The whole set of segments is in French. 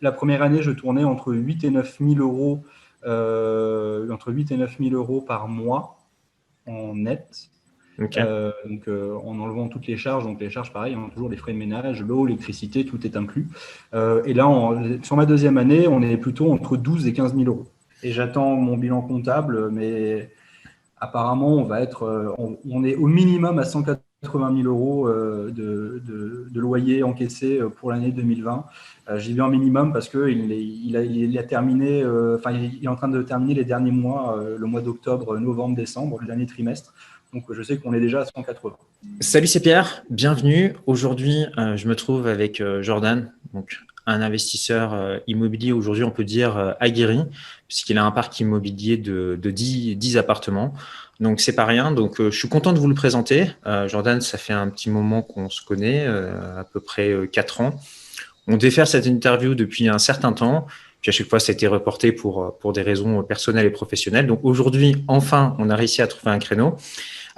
la première année, je tournais entre 8 et 9 000 euros, entre 8 et 9 000 euros par mois en net. donc, en enlevant toutes les charges, donc les charges, pareil, hein, toujours les frais de ménage, l'eau, l'électricité, tout est inclus. et là, sur ma deuxième année, on est plutôt entre 12 et 15 000 euros. Et j'attends mon bilan comptable, mais apparemment, on va être, on, est au minimum à 180 000 euros de, de, loyer encaissé pour l'année 2020. J'y vais en minimum parce qu'il il a terminé, enfin, il est en train de terminer les derniers mois, le mois d'octobre, novembre, décembre, le dernier trimestre. Donc, je sais qu'on est déjà à 180. Salut, c'est Pierre. Bienvenue. Aujourd'hui, je me trouve avec Jordan, donc un investisseur immobilier aujourd'hui, on peut dire aguerri, puisqu'il a un parc immobilier de, de 10, 10, appartements. Donc, c'est pas rien. Donc, je suis content de vous le présenter. Jordan, ça fait un petit moment qu'on se connaît, à peu près 4 ans. On devait faire cette interview depuis un certain temps. À chaque fois, ça a été reporté pour, pour des raisons personnelles et professionnelles. Donc aujourd'hui, enfin, on a réussi à trouver un créneau.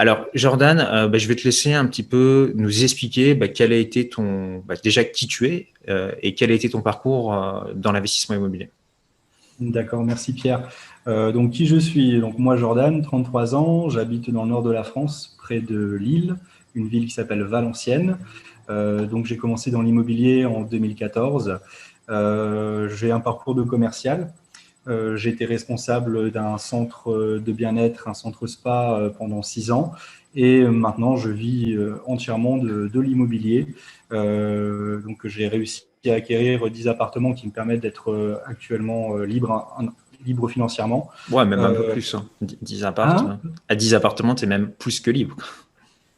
Alors, Jordan, euh, bah, je vais te laisser un petit peu nous expliquer bah, quel a été ton, bah, déjà qui tu es euh, et quel a été ton parcours euh, dans l'investissement immobilier. D'accord, merci Pierre. donc, qui je suis? Donc, moi, Jordan, 33 ans, j'habite dans le nord de la France, près de Lille, une ville qui s'appelle Valenciennes. donc, j'ai commencé dans l'immobilier en 2014. J'ai un parcours de commercial. Euh, j'ai été responsable d'un centre de bien-être, un centre spa euh, pendant six ans. Et maintenant, je vis euh, entièrement de, l'immobilier. donc, j'ai réussi à acquérir 10 appartements qui me permettent d'être actuellement libre, libre financièrement. Ouais, même un peu plus. 10 hein? appartements. Hein à 10 appartements, tu es même plus que libre.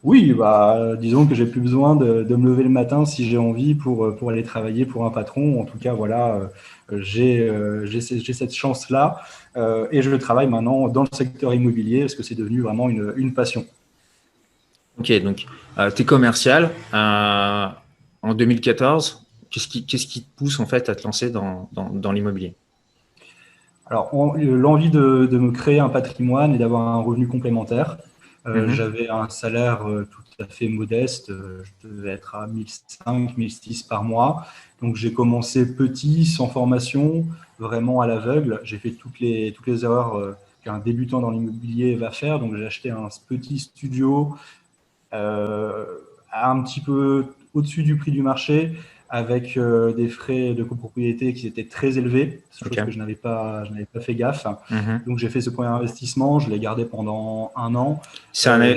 Oui, bah, disons que j'ai plus besoin de, me lever le matin si j'ai envie pour, pour aller travailler pour un patron. En tout cas, voilà, j'ai euh, cette chance-là euh, et je travaille maintenant dans le secteur immobilier parce que c'est devenu vraiment une, une, passion. Ok, donc euh, tu es commercial. en 2014, qu'est-ce qui, te pousse en fait à te lancer dans, dans, dans l'immobilier? Alors, l'envie de, de, me créer un patrimoine et d'avoir un revenu complémentaire. Euh, mhm. J'avais un salaire euh, tout à fait modeste, euh, je devais être à 1005, 1006 par mois. Donc j'ai commencé petit, sans formation, vraiment à l'aveugle. J'ai fait toutes les, toutes les erreurs qu'un débutant dans l'immobilier va faire. Donc j'ai acheté un petit studio un petit peu au-dessus du prix du marché avec euh, des frais de copropriété qui étaient très élevés, chose que je n'avais pas, je n'avais pas fait gaffe. Mhm. Donc j'ai fait ce premier investissement, je l'ai gardé pendant un an. C'est un... Euh,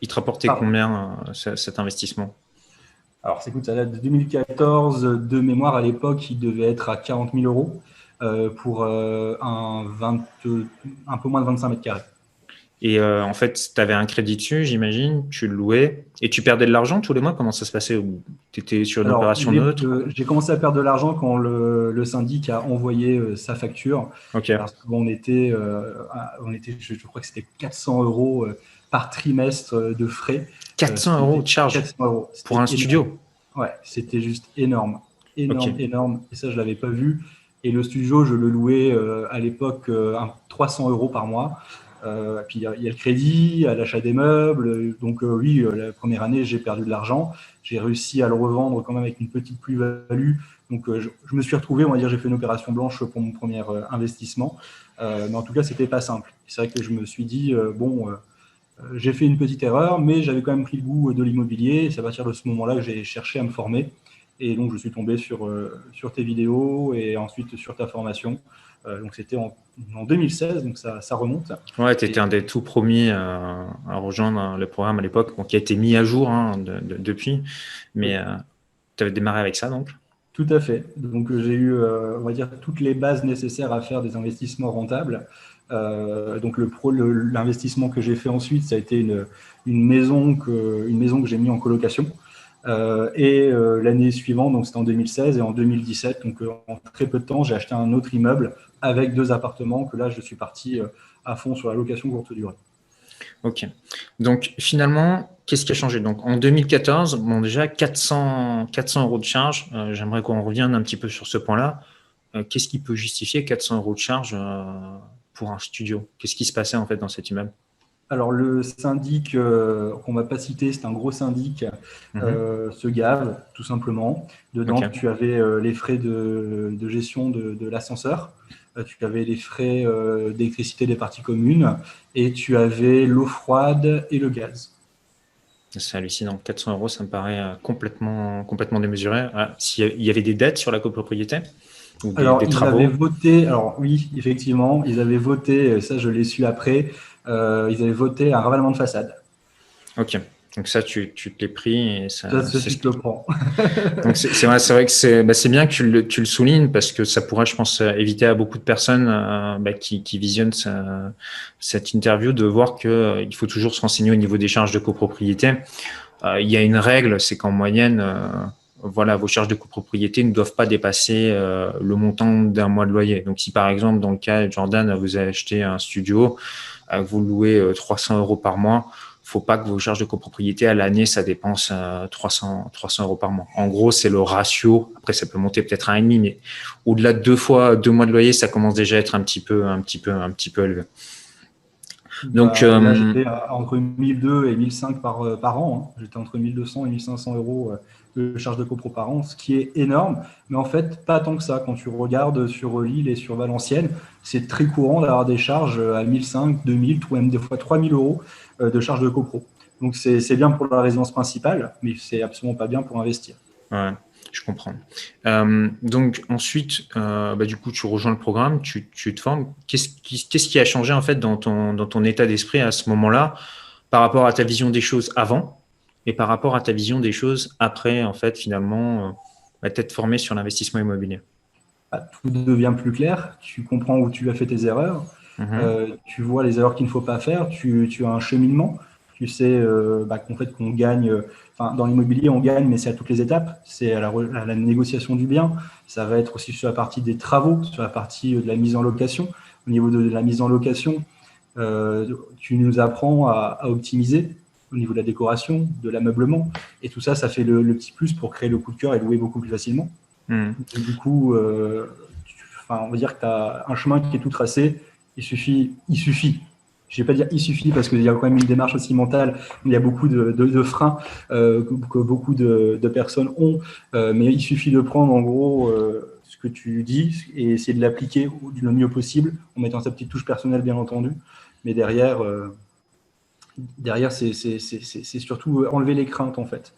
il te rapportait combien euh, cet investissement? Alors écoute, ça date de 2014. De mémoire, à l'époque, il devait être à 40 000 euros pour un, 20, un peu moins de 25 mètres carrés. Et euh, en fait, tu avais un crédit dessus, j'imagine, tu le louais et tu perdais de l'argent tous les mois. Comment ça se passait? Tu étais sur une opération neutre? J'ai commencé à perdre de l'argent quand le, syndic a envoyé euh, sa facture. Parce qu'on était, euh, on était, je, crois que c'était 400 euros par trimestre de frais. 400 euros de charge pour un studio? Ouais, c'était juste énorme. Énorme, énorme. Et ça, je ne l'avais pas vu. Et le studio, je le louais à l'époque 300 euros par mois. Euh, puis il y, a le crédit, à l'achat des meubles. Donc euh, oui, euh, la première année, j'ai perdu de l'argent. J'ai réussi à le revendre quand même avec une petite plus-value. Donc je, me suis retrouvé, on va dire, j'ai fait une opération blanche pour mon premier investissement. mais en tout cas, c'était pas simple. C'est vrai que je me suis dit, bon, j'ai fait une petite erreur, mais j'avais quand même pris le goût de l'immobilier. C'est à partir de ce moment-là que j'ai cherché à me former. Et donc, je suis tombé sur, sur tes vidéos et ensuite sur ta formation. Euh, donc c'était en, 2016, donc ça, remonte. Ouais, tu étais un des tout premiers à, rejoindre le programme à l'époque, qui a été mis à jour hein, depuis, mais euh, tu avais démarré avec ça donc Tout à fait. Donc j'ai eu, euh, on va dire, toutes les bases nécessaires à faire des investissements rentables. donc l'investissement que j'ai fait ensuite, ça a été une, une maison que, une maison que j'ai mis en colocation. Euh, et euh, l'année suivante, donc c'était en 2016 et en 2017, donc euh, en très peu de temps, j'ai acheté un autre immeuble avec deux appartements que là, je suis parti à fond sur la location courte durée. Ok. Donc finalement, qu'est-ce qui a changé? Donc en 2014, bon déjà 400, 400 euros de charge. J'aimerais qu'on revienne un petit peu sur ce point-là. qu'est-ce qui peut justifier 400 euros de charge pour un studio? Qu'est-ce qui se passait en fait dans cet immeuble? Alors le syndic euh, qu'on ne va pas citer, c'est un gros syndic, mhm. euh, se gave tout simplement. Dedans, tu avais euh, les frais de, gestion de, l'ascenseur, tu avais les frais d'électricité des parties communes et tu avais l'eau froide et le gaz. C'est hallucinant. 400 euros, ça me paraît complètement, complètement démesuré. Ah, S'il y avait des dettes sur la copropriété alors, ils avaient voté, alors oui, effectivement, ils avaient voté, ça je l'ai su après, euh, ils avaient voté un ravalement de façade. Ok. Donc ça, tu, tu te l'es pris et ça. Ça, c'est le prend. Donc c'est vrai, vrai, que c'est bah, bien que tu le, tu le, soulignes parce que ça pourrait, je pense, éviter à beaucoup de personnes euh, bah, qui, qui, visionnent cette interview de voir qu'il euh, il faut toujours se renseigner au niveau des charges de copropriété. Euh, il y a une règle, c'est qu'en moyenne, voilà, vos charges de copropriété ne doivent pas dépasser le montant d'un mois de loyer. Donc si par exemple, dans le cas de Jordan, vous avez acheté un studio, vous louez 300 euh, euros par mois, faut pas que vos charges de copropriété à l'année, ça dépense 300, euh, 300 euros par mois. En gros, c'est le ratio. Après, ça peut monter peut-être à un demi, mais au-delà de deux fois, deux mois de loyer, ça commence déjà à être un petit peu, un petit peu, un petit peu élevé. Donc, bah, euh, j'étais entre 1002 et 1005 par, par an. Hein. J'étais entre 1200 et 1500 euros de charges de copro par an, ce qui est énorme. Mais en fait, pas tant que ça. Quand tu regardes sur Lille et sur Valenciennes, c'est très courant d'avoir des charges à 1005, 2000, ou même des fois 3000 euros euh, de charges de copro. Donc c'est bien pour la résidence principale, mais c'est absolument pas bien pour investir. Ouais, je comprends. Euh, donc ensuite, euh, bah, du coup, tu rejoins le programme, tu, tu te formes. Qu'est-ce qui, qui, a changé en fait dans ton état d'esprit à ce moment-là par rapport à ta vision des choses avant? Et par rapport à ta vision des choses après, en fait, finalement, euh, bah, t'être formé sur l'investissement immobilier. Bah, Tout devient plus clair, tu comprends où tu as fait tes erreurs, mhm. euh, tu vois les erreurs qu'il ne faut pas faire, tu, as un cheminement, tu sais euh, bah, qu'en fait qu'on gagne, dans l'immobilier on gagne, mais c'est à toutes les étapes, c'est à la, négociation du bien, ça va être aussi sur la partie des travaux, sur la partie de la mise en location. Au niveau de la mise en location, tu nous apprends à optimiser, au niveau de la décoration, de l'ameublement. Et tout ça, ça fait le, petit plus pour créer le coup de cœur et louer beaucoup plus facilement. Hmm. du coup, euh, on va dire que tu as un chemin qui est tout tracé. Il suffit, il suffit. Je vais pas dire il suffit parce qu'il y a quand même une démarche aussi mentale. Il y a beaucoup de, freins euh, que, beaucoup de, personnes ont. Euh, mais il suffit de prendre en gros ce que tu dis et essayer de l'appliquer du mieux possible en mettant sa petite touche personnelle, bien entendu. Mais derrière, derrière, c'est surtout enlever les craintes, en fait.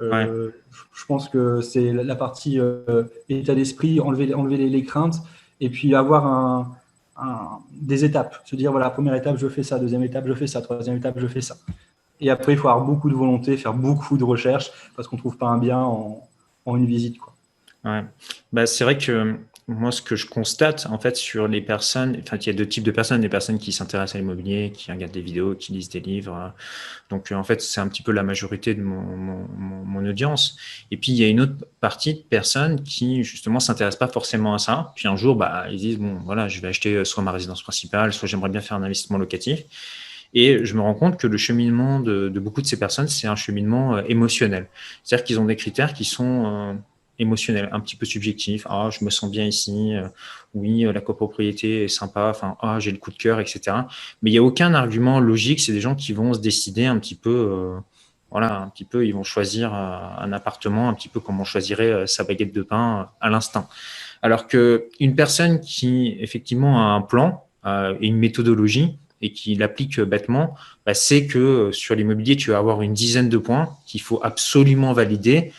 Euh, je pense que c'est la partie euh, état d'esprit, enlever, enlever les, craintes, et puis avoir un, des étapes. Se dire, voilà, première étape, je fais ça, deuxième étape, je fais ça, troisième étape, je fais ça. Et après, il faut avoir beaucoup de volonté, faire beaucoup de recherches, parce qu'on ne trouve pas un bien en, en une visite. Quoi. Ouais. Bah, c'est vrai que moi, ce que je constate, en fait, sur les personnes, enfin, il y a deux types de personnes, des personnes qui s'intéressent à l'immobilier, qui regardent des vidéos, qui lisent des livres. Donc, en fait, c'est un petit peu la majorité de mon, mon, audience. Et puis, il y a une autre partie de personnes qui, justement, s'intéressent pas forcément à ça. Puis, un jour, bah, ils disent, bon, voilà, je vais acheter soit ma résidence principale, soit j'aimerais bien faire un investissement locatif. Et je me rends compte que le cheminement de, beaucoup de ces personnes, c'est un cheminement euh, émotionnel. C'est-à-dire qu'ils ont des critères qui sont euh, émotionnel, un petit peu subjectif. Ah, je me sens bien ici. Euh, oui, euh, la copropriété est sympa. Enfin, ah, j'ai le coup de cœur, etc. Mais il n'y a aucun argument logique. C'est des gens qui vont se décider un petit peu. Euh, voilà, un petit peu, ils vont choisir un appartement, un petit peu comme on choisirait sa baguette de pain à l'instant. Alors que une personne qui effectivement a un plan et une méthodologie et qui l'applique bêtement, bah, c'est que sur l'immobilier, tu vas avoir une dizaine de points qu'il faut absolument valider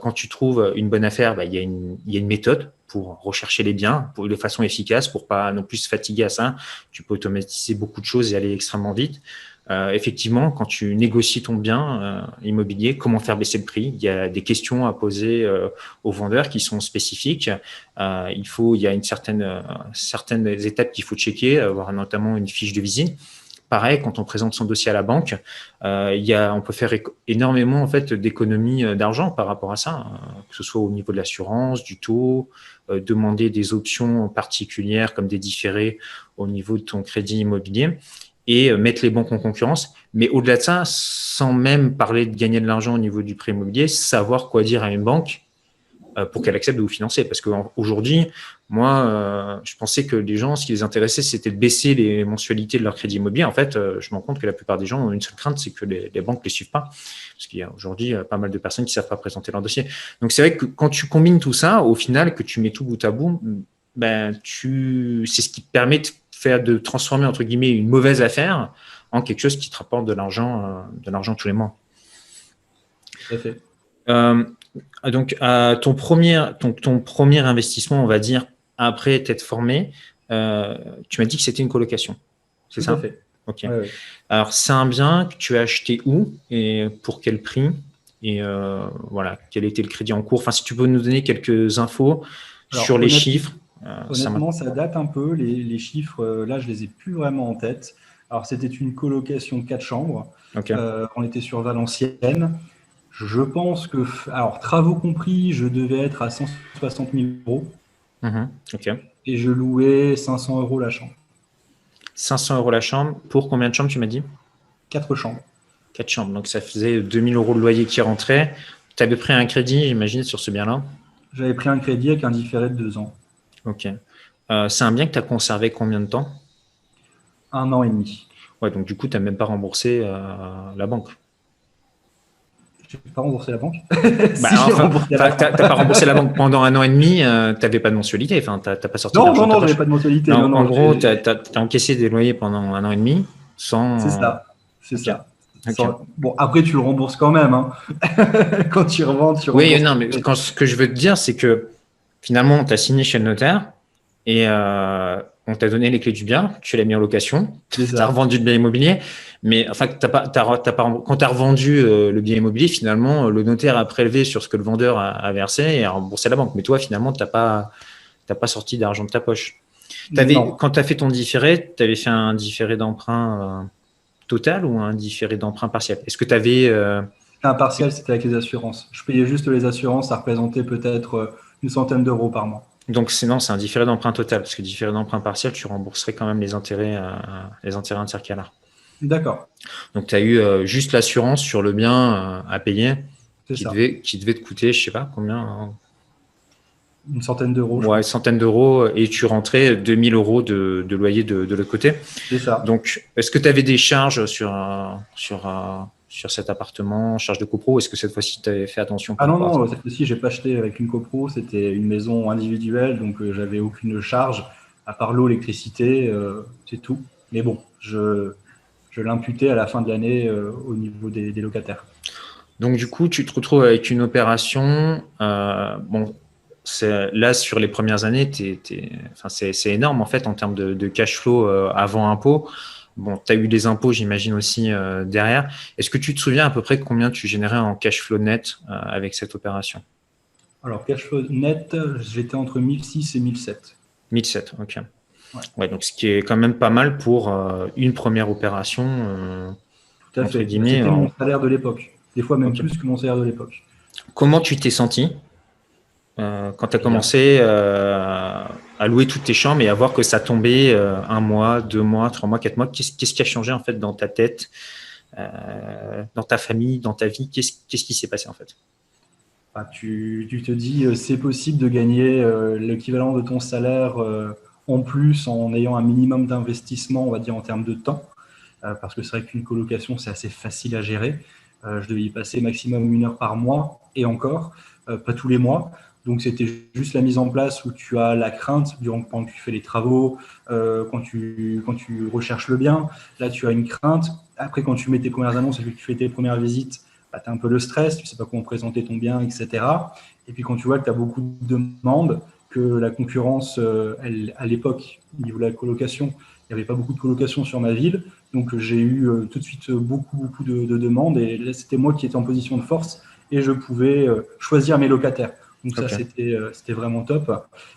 quand tu trouves une bonne affaire, bah, il, y a une, méthode pour rechercher les biens de façon efficace, pour pas non plus se fatiguer à ça. Tu peux automatiser beaucoup de choses et aller extrêmement vite. Euh, effectivement, quand tu négocies ton bien euh, immobilier, comment faire baisser le prix? Il y a des questions à poser euh, aux vendeurs qui sont spécifiques. Euh, il faut, il y a une certaine, certaines étapes qu'il faut checker, avoir notamment une fiche de visite. Pareil, quand on présente son dossier à la banque, euh, il y a, on peut faire énormément en fait d'économies euh, d'argent par rapport à ça, hein, que ce soit au niveau de l'assurance, du taux, euh, demander des options particulières comme des différés au niveau de ton crédit immobilier et mettre les banques en concurrence. Mais au-delà de ça, sans même parler de gagner de l'argent au niveau du prêt immobilier, savoir quoi dire à une banque pour qu'elle accepte de vous financer. Parce qu'aujourd'hui, moi, euh, je pensais que les gens, ce qui les intéressait, c'était de baisser les mensualités de leur crédit immobilier. En fait, euh, je me rends compte que la plupart des gens ont une seule crainte, c'est que les, banques ne les suivent pas. Parce qu'il y a aujourd'hui pas mal de personnes qui ne savent pas présenter leur dossier. Donc, c'est vrai que quand tu combines tout ça, au final, que tu mets tout bout à bout, ben, tu, c'est ce qui te permet de faire, de transformer, entre guillemets, une mauvaise affaire en quelque chose qui te rapporte de l'argent, de l'argent tous les mois. Tout à fait. Ah, donc, ton, premier, ton, premier investissement, on va dire, après t'être formé, euh, tu m'as dit que c'était une colocation. C'est ça fait. Ok. Alors, c'est un bien que tu as acheté où et pour quel prix Et euh, voilà, quel était le crédit en cours? Enfin, si tu peux nous donner quelques infos sur les chiffres. Euh, honnêtement, ça, date un peu. Les, chiffres, là, je les ai plus vraiment en tête. Alors, c'était une colocation 4 chambres. on était sur Valenciennes. Je pense que, alors travaux compris, je devais être à 160 000 euros. Mhm, Et je louais 500 euros la chambre. 500 euros la chambre. Pour combien de chambres, tu m'as dit? Quatre chambres. Quatre chambres. Donc ça faisait 2000 euros de loyer qui rentrait. Tu avais pris un crédit, j'imagine, sur ce bien-là? J'avais pris un crédit avec un différé de deux ans. Ok. Euh, c'est un bien que tu as conservé combien de temps? Un an et demi. Ouais, donc du coup, tu n'as même pas remboursé euh, la banque. Je n'ai pas remboursé la banque. bah, tu n'as pas remboursé la banque pendant un an et demi, euh, tu n'avais pas de mensualité, enfin, tu n'as pas sorti Non, non, non, j'avais pas de mensualité. Non, en gros, tu as, encaissé des loyers pendant un an et demi sans. C'est ça, c'est ça. Bon, après, tu le rembourses quand même. Hein. quand tu revends, tu rembourses. Oui, non, mais quand, ce que je veux te dire, c'est que finalement, tu as signé chez le notaire et euh, on t'a donné les clés du bien, tu l'as mis en location, tu as revendu le bien immobilier, mais enfin, pas, pas, quand tu as revendu euh, le bien immobilier, finalement, le notaire a prélevé sur ce que le vendeur a, versé et a remboursé la banque. Mais toi, finalement, tu n'as pas, pas sorti d'argent de ta poche. Avais, quand tu as fait ton différé, tu avais fait un différé d'emprunt euh, total ou un différé d'emprunt partiel? Est-ce que tu avais. Euh, un partiel, c'était avec les assurances. Je payais juste les assurances, ça représentait peut-être une centaine d'euros par mois. Donc sinon, c'est un différé d'emprunt total, parce que différé d'emprunt partiel, tu rembourserais quand même les intérêts, euh, les intérêts intercalaires. D'accord. Donc tu as eu euh, juste l'assurance sur le bien euh, à payer qui devait, qui devait, te coûter, je sais pas combien. Hein. Une centaine d'euros. Ouais, une centaine d'euros et tu rentrais 2000 euros de, loyer de, de l'autre côté. C'est ça. Donc, est-ce que tu avais des charges sur, sur, sur cet appartement, charge de copro Est-ce que cette fois-ci, tu avais fait attention Ah non, non, cette fois-ci, je n'ai pas acheté avec une copro. C'était une maison individuelle, donc euh, j'avais aucune charge, à part l'eau, l'électricité, euh, c'est tout. Mais bon, je, je l'imputais à la fin de l'année euh, au niveau des, locataires. Donc, du coup, tu te retrouves avec une opération. bon, là, sur les premières années, c'est énorme en fait en termes de, de cash flow avant impôt. Bon, tu as eu des impôts, j'imagine aussi euh, derrière. Est-ce que tu te souviens à peu près combien tu générais en cash flow net euh, avec cette opération? Alors, cash flow net, j'étais entre 1006 et 1007. 1007, ok. Ouais. donc ce qui est quand même pas mal pour euh, une première opération. Tout à fait. C'était mon salaire de l'époque. Des fois même plus que mon salaire de l'époque. Comment tu t'es senti euh, quand tu as commencé euh, à louer toutes tes chambres et à voir que ça tombait euh, un mois, deux mois, trois mois, quatre mois, qu'est-ce, qui a changé en fait dans ta tête, dans ta famille, dans ta vie? Qu'est-ce, qui s'est passé en fait? Bah, tu, te dis c'est possible de gagner l'équivalent de ton salaire en plus en ayant un minimum d'investissement, on va dire en termes de temps, parce que c'est vrai qu'une colocation c'est assez facile à gérer. je devais y passer maximum une heure par mois et encore, pas tous les mois. Donc c'était juste la mise en place où tu as la crainte durant que tu fais les travaux, euh, quand, tu, quand tu recherches le bien. Là, tu as une crainte. Après, quand tu mets tes premières annonces et que tu fais tes premières visites, bah, tu as un peu le stress, tu ne sais pas comment présenter ton bien, etc. Et puis quand tu vois que tu as beaucoup de demandes, que la concurrence, euh, elle, à l'époque, au niveau de la colocation, il n'y avait pas beaucoup de colocation sur ma ville. Donc j'ai eu euh, tout de suite beaucoup, beaucoup de, de demandes. Et là, c'était moi qui étais en position de force et je pouvais choisir mes locataires. Donc ça, euh, c'était vraiment top.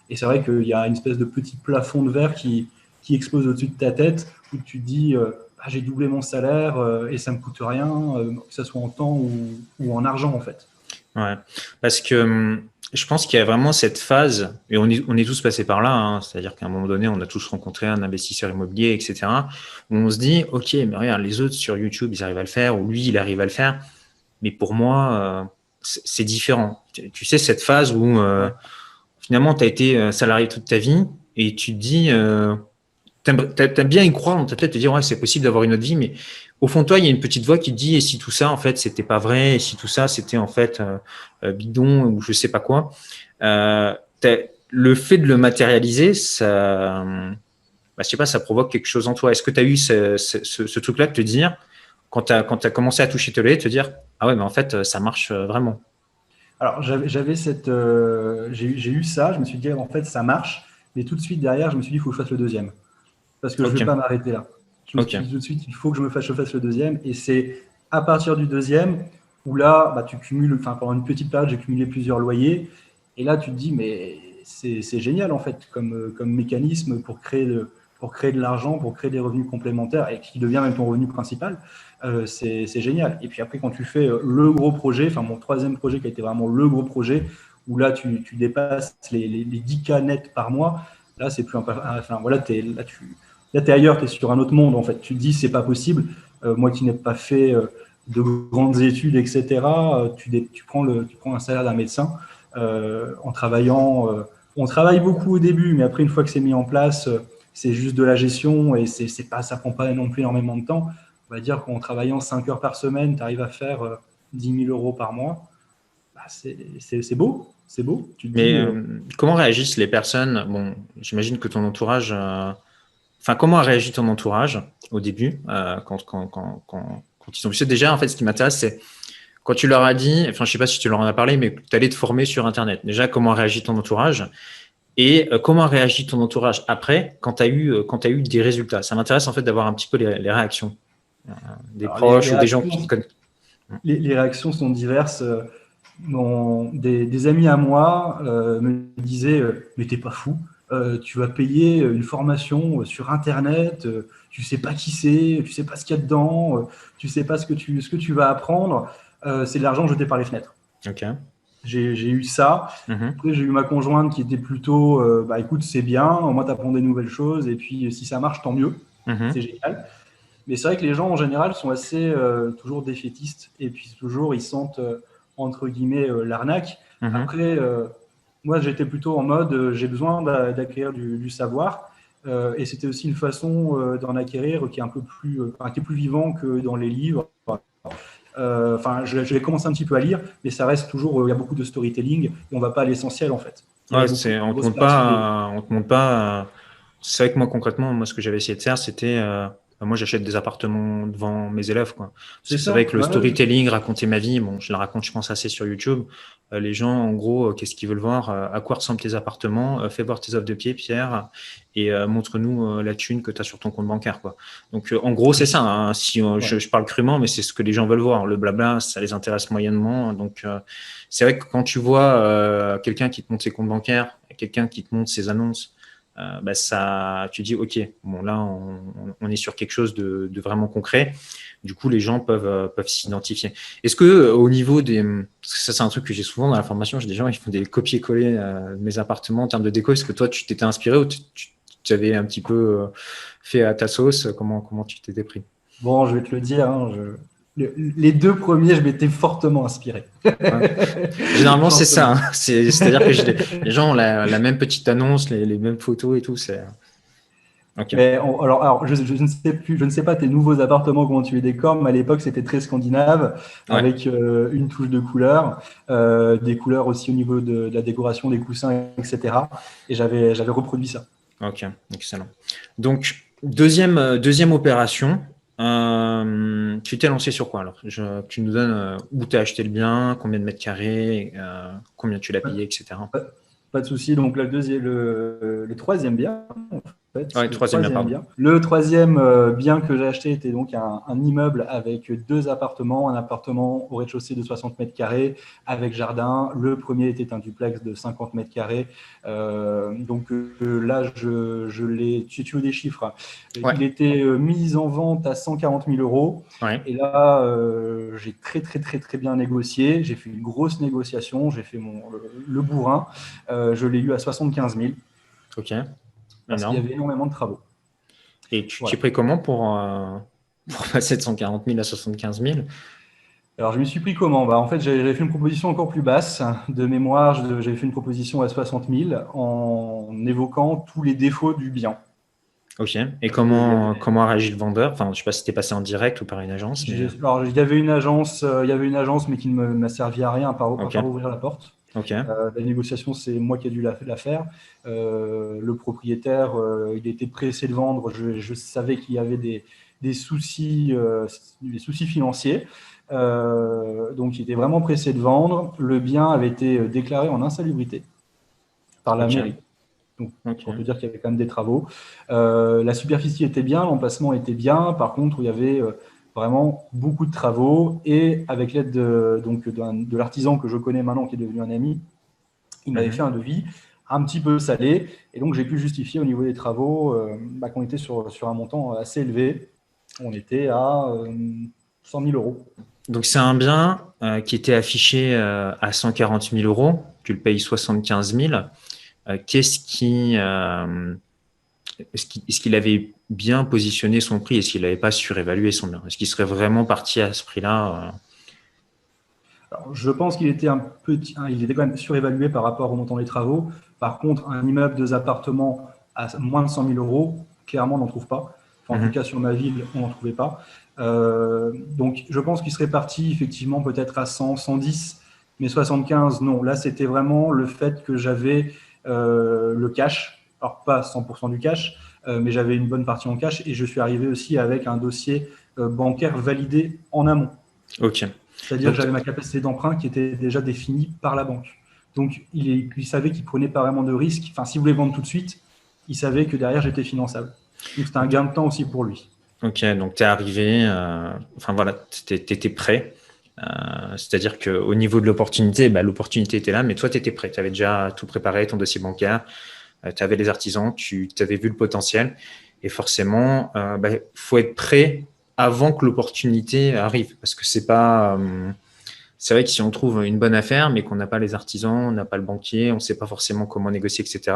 Et c'est vrai qu'il y a une espèce de petit plafond de verre qui, qui explose au-dessus de ta tête, où tu te dis, euh, ah, j'ai doublé mon salaire euh, et ça me coûte rien, que ce soit en temps ou, ou, en argent en fait. Ouais, parce que hum, je pense qu'il y a vraiment cette phase, et on est, tous passés par là, hein, c'est-à-dire qu'à un moment donné, on a tous rencontré un investisseur immobilier, etc., où on se dit, OK, mais regarde, les autres sur YouTube, ils arrivent à le faire, ou lui, il arrive à le faire, mais pour moi, c'est différent. Tu, sais, cette phase où finalement, tu as été salarié toute ta vie et tu te dis, tu aimes bien y croire dans ta tête, te dire, ouais, c'est possible d'avoir une autre vie, mais au fond de toi, il y a une petite voix qui te dit, et si tout ça, en fait, c'était pas vrai, et si tout ça, c'était en fait bidon ou je sais pas quoi. Euh, le fait de le matérialiser, ça, bah, je sais pas, ça provoque quelque chose en toi. Est-ce que tu as eu ce, truc-là de te dire, quand tu as, as, commencé à toucher télé, te dire, ah ouais, mais en fait, ça marche euh, vraiment? Alors, j'avais cette, euh, j'ai eu ça, je me suis dit, en fait, ça marche, mais tout de suite derrière, je me suis dit, il faut que je fasse le deuxième. Parce que je ne vais pas m'arrêter là. Je me suis dit tout de suite, il faut que je me fasse, je fasse le deuxième. Et c'est à partir du deuxième où là, bah, tu cumules, enfin, pendant une petite période, j'ai cumulé plusieurs loyers. Et là, tu te dis, mais c'est génial en fait comme, comme mécanisme pour créer, de, pour créer de l'argent, pour créer des revenus complémentaires et qui devient même ton revenu principal. Euh, c'est génial. Et puis après, quand tu fais euh, le gros projet, enfin mon troisième projet qui a été vraiment le gros projet, où là tu, tu dépasses les, les, 10K nets par mois, là c'est plus un, enfin voilà, es, là tu là, es ailleurs, tu es sur un autre monde en fait. Tu te dis c'est pas possible. Euh, moi qui n'ai pas fait de grandes études, etc., tu, tu, prends le, tu prends un salaire d'un médecin. Euh, en travaillant. Euh, on travaille beaucoup au début, mais après, une fois que c'est mis en place, euh, c'est juste de la gestion et c'est pas, ça prend pas non plus énormément de temps. On va dire qu'en travaillant 5 heures par semaine, tu arrives à faire 10 000 euros par mois. Bah, c'est beau, c'est beau. Mais comment réagissent les personnes? Bon, j'imagine que ton entourage. Enfin, comment a réagi ton entourage au début quand, quand, quand, quand, ils ont vu Déjà, en fait, ce qui m'intéresse, c'est quand tu leur as dit, enfin, je sais pas si tu leur en as parlé, mais tu allais te former sur Internet. Déjà, comment réagit ton entourage? Et euh, comment réagit ton entourage après quand tu as, eu, euh, as eu des résultats? Ça m'intéresse en fait d'avoir un petit peu les, réactions euh, des proches ou des gens qui te connaissent. Les, réactions sont diverses. des, amis à moi me disaient Mais t'es pas fou, tu vas payer une formation sur Internet, tu sais pas qui c'est, tu sais pas ce qu'il y a dedans, tu sais pas ce que tu, ce que tu vas apprendre. Euh, c'est de l'argent jeté par les fenêtres. Ok. J'ai eu ça. Mhm. Après, j'ai eu ma conjointe qui était plutôt, euh, bah écoute, c'est bien, au moins tu apprends des nouvelles choses, et puis si ça marche, tant mieux. Mhm. C'est génial. Mais c'est vrai que les gens en général sont assez euh, toujours défaitistes, et puis toujours ils sentent, entre guillemets, l'arnaque. Mhm. Après, moi j'étais plutôt en mode, j'ai besoin d'acquérir du, savoir. et c'était aussi une façon d'en acquérir qui est un peu plus, qui est plus vivant que dans les livres. Euh, enfin, je, vais commencer un petit peu à lire, mais ça reste toujours, euh, il y a beaucoup de storytelling et on va pas à l'essentiel en fait. Ouais, c'est, on ne te montre pas, on pas. C'est vrai que moi concrètement, moi ce que j'avais essayé de faire, c'était euh, moi, j'achète des appartements devant mes élèves. Quoi. C'est vrai que le storytelling, raconter ma vie, bon, je la raconte, je pense, assez sur YouTube. Euh, les gens, en gros, euh, qu'est-ce qu'ils veulent voir euh, À quoi ressemblent tes appartements Fais voir tes offres de pied, Pierre, et montre-nous la thune que tu as sur ton compte bancaire. Quoi. Donc, en gros, c'est ça. Hein. si je, parle crûment, mais c'est ce que les gens veulent voir. Le blabla, ça les intéresse moyennement. Donc, c'est vrai que quand tu vois quelqu'un qui te montre ses comptes bancaires, quelqu'un qui te montre ses annonces, euh, bah ça, tu dis, OK, bon, là, on, est sur quelque chose de, vraiment concret. Du coup, les gens peuvent, euh, peuvent s'identifier. Est-ce que euh, au niveau des. Ça, c'est un truc que j'ai souvent dans la formation. J'ai des gens qui font des copier-coller de mes appartements en termes de déco. Est-ce que toi, tu t'étais inspiré ou tu, avais un petit peu fait à ta sauce? Comment, comment tu t'étais pris? Bon, je vais te le dire. Hein, les deux premiers, je m'étais fortement inspiré. Généralement, c'est ça. Hein. C'est-à-dire que les gens ont la, même petite annonce, les, mêmes photos et tout. C'est. Mais alors, je, ne sais plus, je ne sais pas tes nouveaux appartements comment tu les décores, mais à l'époque c'était très scandinave avec euh, une touche de couleur, euh, des couleurs aussi au niveau de, de, la décoration des coussins, etc. Et j'avais j'avais reproduit ça. Ok, excellent. Donc deuxième deuxième opération, euh, tu t'es lancé sur quoi alors? Tu nous donnes euh, où tu as acheté le bien, combien de mètres carrés, euh, combien tu l'as payé, etc. Pas, de souci. Donc, le, deuxième, le, le troisième bien, le, troisième, bien, le troisième euh, bien que j'ai acheté était donc un, immeuble avec deux appartements, un appartement au rez-de-chaussée de 60 mètres carrés avec jardin. Le premier était un duplex de 50 mètres carrés. Euh, donc euh, là, je, je l'ai, tu, tu veux des chiffres. Il était mis en vente à 140 000 euros. Et là, j'ai très très très très bien négocié. J'ai fait une grosse négociation. J'ai fait mon le, bourrin. je l'ai eu à 75 000. Ok. Parce qu'il y avait énormément de travaux. Et tu t'es pris comment pour, euh, pour passer de 140 000 à 75 000 alors, je me suis pris comment? Bah, En fait, j'avais fait une proposition encore plus basse. De mémoire, j'avais fait une proposition à 60 000 en évoquant tous les défauts du bien. Ok. Et comment, comment a réagi le vendeur? Enfin, je ne sais pas si c'était passé en direct ou par une agence. Alors, il y avait une agence, euh, il y avait une agence, mais qui ne m'a servi à rien à part, ouvrir la porte. Euh, la négociation, c'est moi qui ai dû la, faire. Euh, le propriétaire, il était pressé de vendre. Je, savais qu'il y avait des, des soucis, des soucis financiers. donc, il était vraiment pressé de vendre. Le bien avait été déclaré en insalubrité par la mairie. Donc, pour te dire qu'il y avait quand même des travaux. Euh, la superficie était bien, l'emplacement était bien. Par contre, il y avait euh, vraiment beaucoup de travaux. Et avec l'aide de, donc, de l'artisan que je connais maintenant, qui est devenu un ami, il m'avait mhm. fait un devis un petit peu salé. Et donc, j'ai pu justifier au niveau des travaux euh, bah, qu'on était sur, sur un montant assez élevé. On était à 100 000 euros. Donc, c'est un bien qui était affiché à 140 000 euros. Tu le payes 75 000. Euh, qu'est-ce qui, euh, est-ce qu'il avait bien positionné son prix? Est-ce qu'il n'avait pas surévalué son bien? Est-ce qu'il serait vraiment parti à ce prix-là euh? Je pense qu'il était un petit, hein, il était quand même surévalué par rapport au montant des travaux. Par contre, un immeuble, deux appartements à moins de 100 000 euros, clairement, on n'en trouve pas. en tout mhm. cas, sur ma ville, on n'en trouvait pas. donc, je pense qu'il serait parti effectivement peut-être à 100, 110, mais 75, non. Là, c'était vraiment le fait que j'avais euh, le cash, alors pas 100% du cash, euh, mais j'avais une bonne partie en cash et je suis arrivé aussi avec un dossier euh, bancaire validé en amont. Ok. C'est-à-dire que j'avais ma capacité d'emprunt qui était déjà définie par la banque. Donc, il, il savait qu'il prenait pas vraiment de risque. Enfin, s'il voulait vendre tout de suite, il savait que derrière, j'étais finançable. Donc, c'était un gain de temps aussi pour lui. Ok, donc tu es arrivé, enfin voilà, tu étais prêt. Euh, c'est-à-dire qu'au niveau de l'opportunité, bah, l'opportunité était là, mais toi, tu étais prêt. Tu avais déjà tout préparé, ton dossier bancaire, euh, tu avais les artisans, tu avais vu le potentiel. Et forcément, il euh, bah, faut être prêt avant que l'opportunité arrive. Parce que c'est pas. c'est vrai que si on trouve une bonne affaire, mais qu'on n'a pas les artisans, on n'a pas le banquier, on ne sait pas forcément comment négocier, etc.,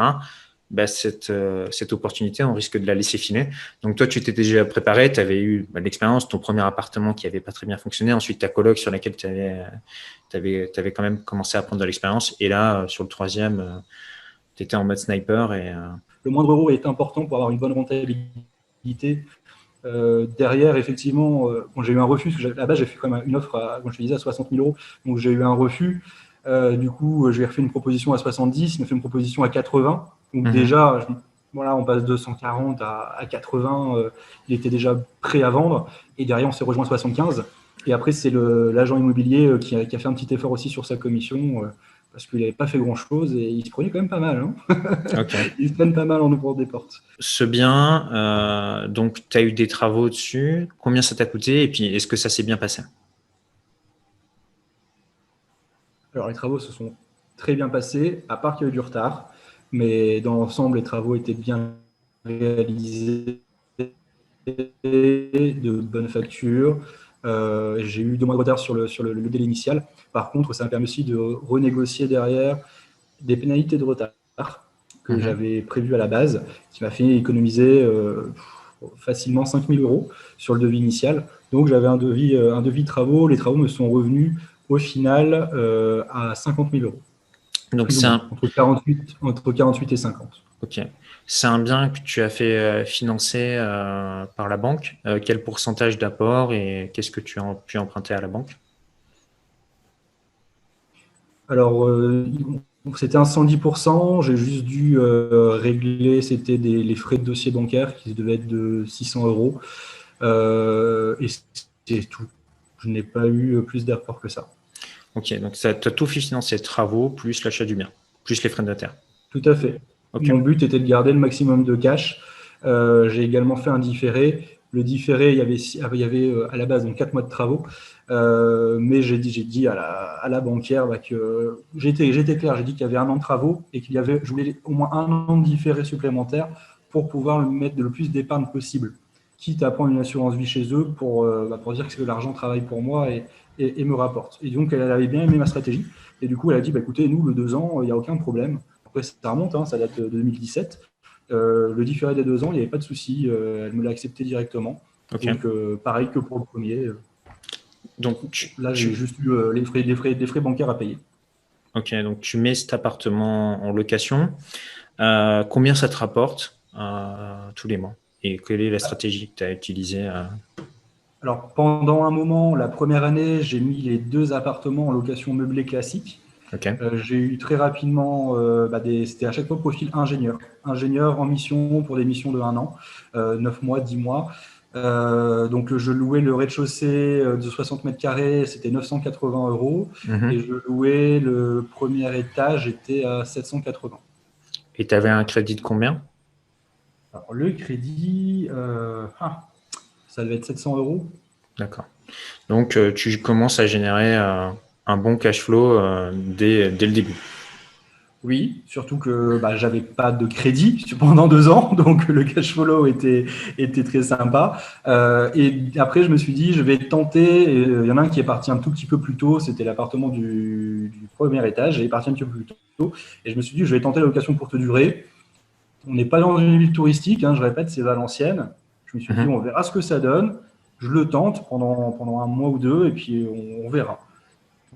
bah, cette, euh, opportunité, on risque de la laisser filer. Donc toi, tu t'étais déjà préparé, tu avais eu bah, l'expérience, ton premier appartement qui n'avait pas très bien fonctionné, ensuite ta coloc sur laquelle tu avais, avais, avais, quand même commencé à prendre de l'expérience, et là, euh, sur le troisième, euh, tu étais en mode sniper. Et, Le moindre euro est important pour avoir une bonne rentabilité. derrière, effectivement, quand j'ai eu un refus, parce que là-bas, j'ai fait quand même une offre, à, je te disais, à 60 000 euros, donc j'ai eu un refus. du coup, j'ai refait une proposition à 70, il m'a fait une proposition à 80. Donc mhm. déjà, voilà, on passe de 140 à, 80. Euh, il était déjà prêt à vendre. Et derrière, on s'est rejoint à 75. Et après, c'est l'agent immobilier euh, qui a, fait un petit effort aussi sur sa commission euh, parce qu'il n'avait pas fait grand-chose et il se prenait quand même pas mal. Hein il se prennent pas mal en ouvrant des portes. Ce bien, donc tu as eu des travaux dessus. Combien ça t'a coûté et puis est-ce que ça s'est bien passé? Alors les travaux se sont très bien passés, à part qu'il y a eu du retard. Mais dans l'ensemble, les travaux étaient bien réalisés, de bonne facture. Euh, j'ai eu deux mois de retard sur le, sur le, délai initial. Par contre, ça m'a permis aussi de renégocier derrière des pénalités de retard que mhm. j'avais prévues à la base, qui m'a fait économiser euh, facilement 5000 euros sur le devis initial. Donc j'avais un devis, euh, un devis de travaux. Les travaux me sont revenus au final à 50 000 euros. Donc c'est entre, 48, entre 48 et 50. Ok. C'est un bien que tu as fait euh, financer euh, par la banque. Euh, quel pourcentage d'apport et qu'est-ce que tu as pu emprunter à la banque? Alors, c'était un 110%. J'ai juste dû régler, c'était les frais de dossier bancaire qui devaient être de 600 euros. et c'est tout. Je n'ai pas eu plus d'apport que ça. Ok, donc tu as tout fait financer, travaux, plus l'achat du bien, plus les frais de notaire. Tout à fait. Mon but était de garder le maximum de cash. Euh, j'ai également fait un différé. Le différé, il y avait, euh, à la base donc 4 mois de travaux. Euh, mais j'ai dit, à, la, banquière bah, que j'étais, clair, j'ai dit qu'il y avait un an de travaux et qu'il y avait, je voulais au moins un an de différé supplémentaire pour pouvoir mettre le plus d'épargne possible. Quitte à prendre une assurance vie chez eux pour, bah, dire que l'argent travaille pour moi et, me rapporte. Et donc, elle avait bien aimé ma stratégie. Et du coup, elle a dit, bah, écoutez, nous, le deux ans, il n'y a aucun problème. Après, ça remonte, hein, ça date de 2017. Euh, le différé des deux ans, il n'y avait pas de souci. Euh, elle me l'a accepté directement. Donc, euh, pareil que pour le premier. Donc là, j'ai juste eu les, frais, des frais, des frais bancaires à payer. Ok, donc tu mets cet appartement en location. combien ça te rapporte tous les mois? Et quelle est la stratégie que tu as utilisée alors, pendant un moment, la première année, j'ai mis les deux appartements en location meublée classique. Euh, j'ai eu très rapidement, euh, bah, c'était à chaque fois profil ingénieur. Ingénieur en mission pour des missions de un an, euh, 9 mois, 10 mois. Euh, donc, je louais le rez-de-chaussée de 60 mètres carrés, c'était 980 euros. Mhm. Et je louais le premier étage, était à 780. Et tu avais un crédit de combien? Alors, le crédit, ah, ça devait être 700 euros. D'accord. Donc, tu commences à générer un bon cash flow euh, dès, le début. Oui, surtout que bah, j'avais pas de crédit pendant deux ans, donc le cash flow était, était très sympa. et après, je me suis dit, je vais tenter. Il y en a un qui est parti un tout petit peu plus tôt, c'était l'appartement du, premier étage, il est parti un petit peu plus tôt. Et je me suis dit, je vais tenter la location courte durée. On n'est pas dans une ville touristique, hein, je répète, c'est Valenciennes. Je me suis dit, mhm. on verra ce que ça donne. Je le tente pendant, pendant un mois ou deux et puis on, verra.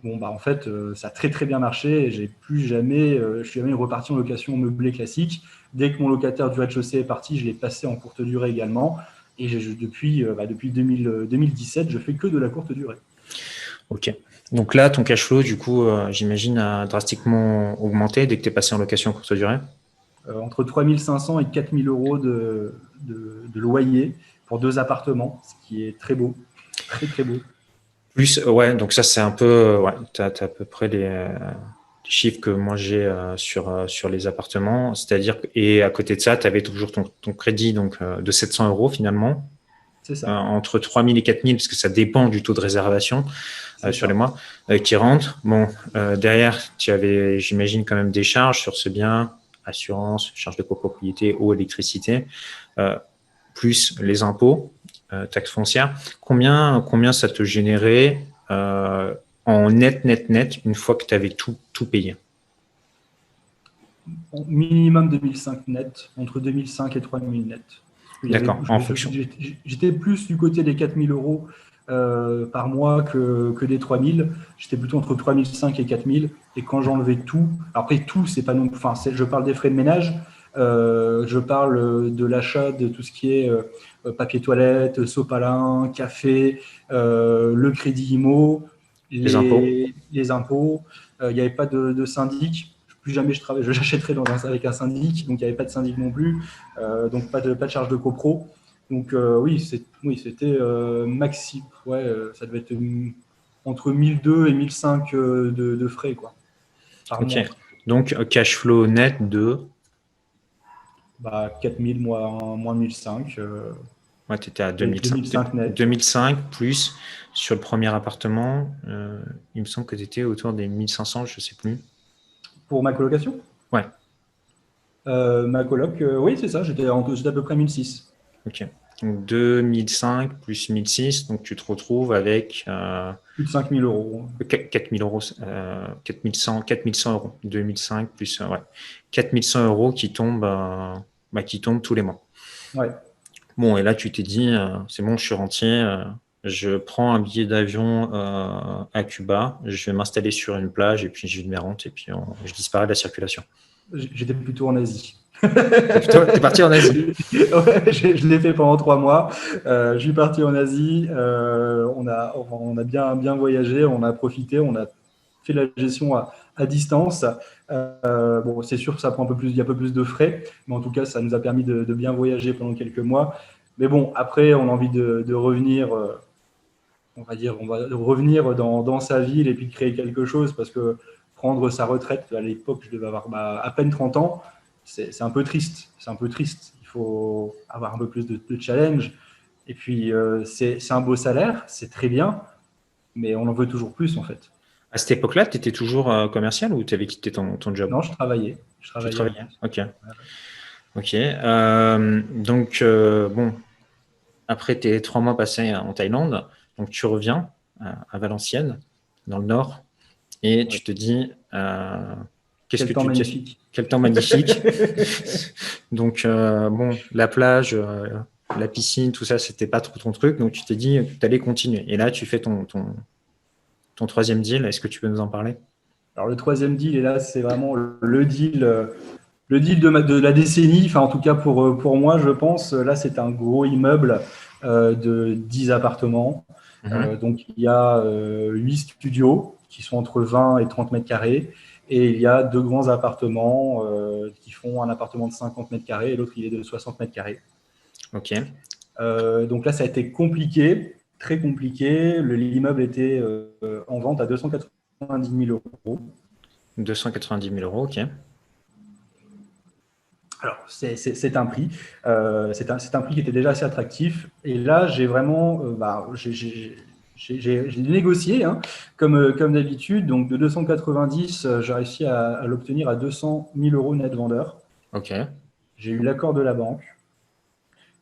Bon, bah, en fait, euh, ça a très très bien marché. J'ai plus jamais, euh, je suis jamais reparti en location meublée classique. Dès que mon locataire du rez-de-chaussée est parti, je l'ai passé en courte durée également. Et depuis, euh, bah, depuis 2017, je fais que de la courte durée. Ok. Donc là, ton cash flow, du coup, j'imagine, a drastiquement augmenté dès que tu es passé en location courte durée? Entre 3500 et 4000 euros de, de, loyer pour deux appartements, ce qui est très beau, très très beau. Plus, ouais, donc ça c'est un peu, ouais, tu as, à peu près les, chiffres que moi j'ai euh, sur, euh, sur les appartements, c'est-à-dire, et à côté de ça, tu avais toujours ton, ton, crédit donc, euh, de 700 euros finalement. C'est ça. entre 3000 et 4000, parce que ça dépend du taux de réservation sur les mois qui rentrent. Bon, derrière, tu avais, j'imagine, quand même des charges sur ce bien, assurance, charges de copropriété, eau, électricité. Euh, plus les impôts, euh, taxes foncières, combien, combien ça te générait euh, en net, net, net, une fois que tu avais tout, tout payé? Minimum 2005 net, entre 2005 et 3000 net. D'accord, en fonction. J'étais plus du côté des 4000 euros par mois que, que des 3000. J'étais plutôt entre 3005 et 4000. Et quand j'enlevais tout, après tout, c'est pas non enfin, je parle des frais de ménage, euh, je parle de l'achat de tout ce qui est euh, papier toilette, sopalin, café, euh, le crédit IMO, les, impôts. Les impôts. Il n'y avait pas de, syndic. Plus jamais je travaille, je j'achèterai avec un syndic, donc il n'y avait pas de syndic non plus, donc pas de, pas de charge de copro. Donc oui, c'est, oui, c'était maxi. Ouais, ça devait être entre 1002 et 1005 de, de frais quoi. Ok. Donc cash flow net de bah, 4000 moins, moins 1005. Euh, ouais, tu étais à 2005. 2005, plus sur le premier appartement, euh, il me semble que tu étais autour des 1500, je ne sais plus. Pour ma colocation? Ouais. Euh, ma coloc, oui, c'est ça, j'étais à peu près 1006. Ok. Donc 2005 plus 1006, donc tu te retrouves avec. plus de 5000 euros. 4000 euros, 4100, 4100 euros. 2005 plus. ouais. 4100 euros qui tombent bah, qui tombe tous les mois. Ouais. Bon, et là, tu t'es dit, euh, c'est bon, je suis rentier, euh, je prends un billet d'avion euh, à Cuba, je vais m'installer sur une plage et puis je vais mes rentes et puis je disparais de la circulation. J'étais plutôt en Asie. Tu es parti en Asie ouais, je, l'ai fait pendant trois mois. je suis parti en Asie. on, a, on a bien, bien voyagé, on a profité, on a fait la gestion à, à distance. Euh, bon, c'est sûr que ça prend un peu plus, il y a un peu plus de frais, mais en tout cas, ça nous a permis de, bien voyager pendant quelques mois. Mais bon, après, on a envie de, revenir, euh, on va dire, on va revenir dans, sa ville et puis créer quelque chose parce que prendre sa retraite, à l'époque, je devais avoir bah, à peine 30 ans, c'est un peu triste. C'est un peu triste. Il faut avoir un peu plus de, challenge. Et puis, euh, c'est un beau salaire, c'est très bien, mais on en veut toujours plus en fait. À cette époque-là, tu étais toujours euh, commercial ou tu avais quitté ton, job? Non, je travaillais. Je travaillais. Ok. Ok. Euh, donc, euh, bon, après tes trois mois passés en Thaïlande, donc tu reviens à, Valenciennes, dans le nord, et tu te dis qu'est-ce que temps tu magnifique. Quel temps magnifique. donc, bon, la plage, la piscine, tout ça, c'était pas trop ton truc, donc tu t'es dit tu allais continuer. Et là, tu fais ton, ton, ton troisième deal. Est-ce que tu peux nous en parler? Alors, le troisième deal, et là, c'est vraiment le deal, le deal de, de, la décennie. Enfin, en tout cas, pour, pour moi, je pense. Là, c'est un gros immeuble de 10 appartements. Mhm. donc, il y a 8 studios qui sont entre 20 et 30 mètres carrés. Et il y a deux grands appartements euh, qui font un appartement de 50 mètres carrés et l'autre il est de 60 mètres carrés. Ok. Euh, donc là, ça a été compliqué, très compliqué. L'immeuble était euh, en vente à 290 000 euros. 290 000 euros, ok. Alors, c'est un prix. c'est un, un, prix qui était déjà assez attractif. Et là, j'ai vraiment. Bah, j'ai négocié, hein, comme, euh, comme d'habitude. Donc, de 290, euh, j'ai réussi à, l'obtenir à 200 000 euros net vendeur. OK. J'ai eu l'accord de la banque.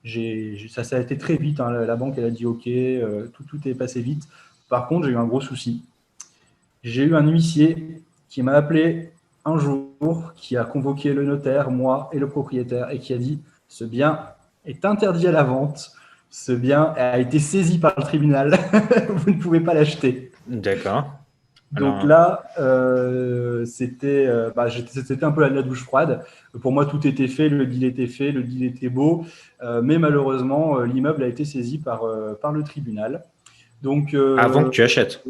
Ça, ça a été très vite. Hein. La, banque, elle a dit OK, euh, tout, tout est passé vite. Par contre, j'ai eu un gros souci. J'ai eu un huissier qui m'a appelé un jour, qui a convoqué le notaire, moi et le propriétaire, et qui a dit ce bien est interdit à la vente ce bien a été saisi par le tribunal. vous ne pouvez pas l'acheter. D'accord. Donc là, euh, c'était euh, bah, c'était un peu la, douche froide. Pour moi, tout était fait, le deal était fait, le deal était beau, euh, mais malheureusement, l'immeuble a été saisi par, par le tribunal. Donc, avant que tu achètes.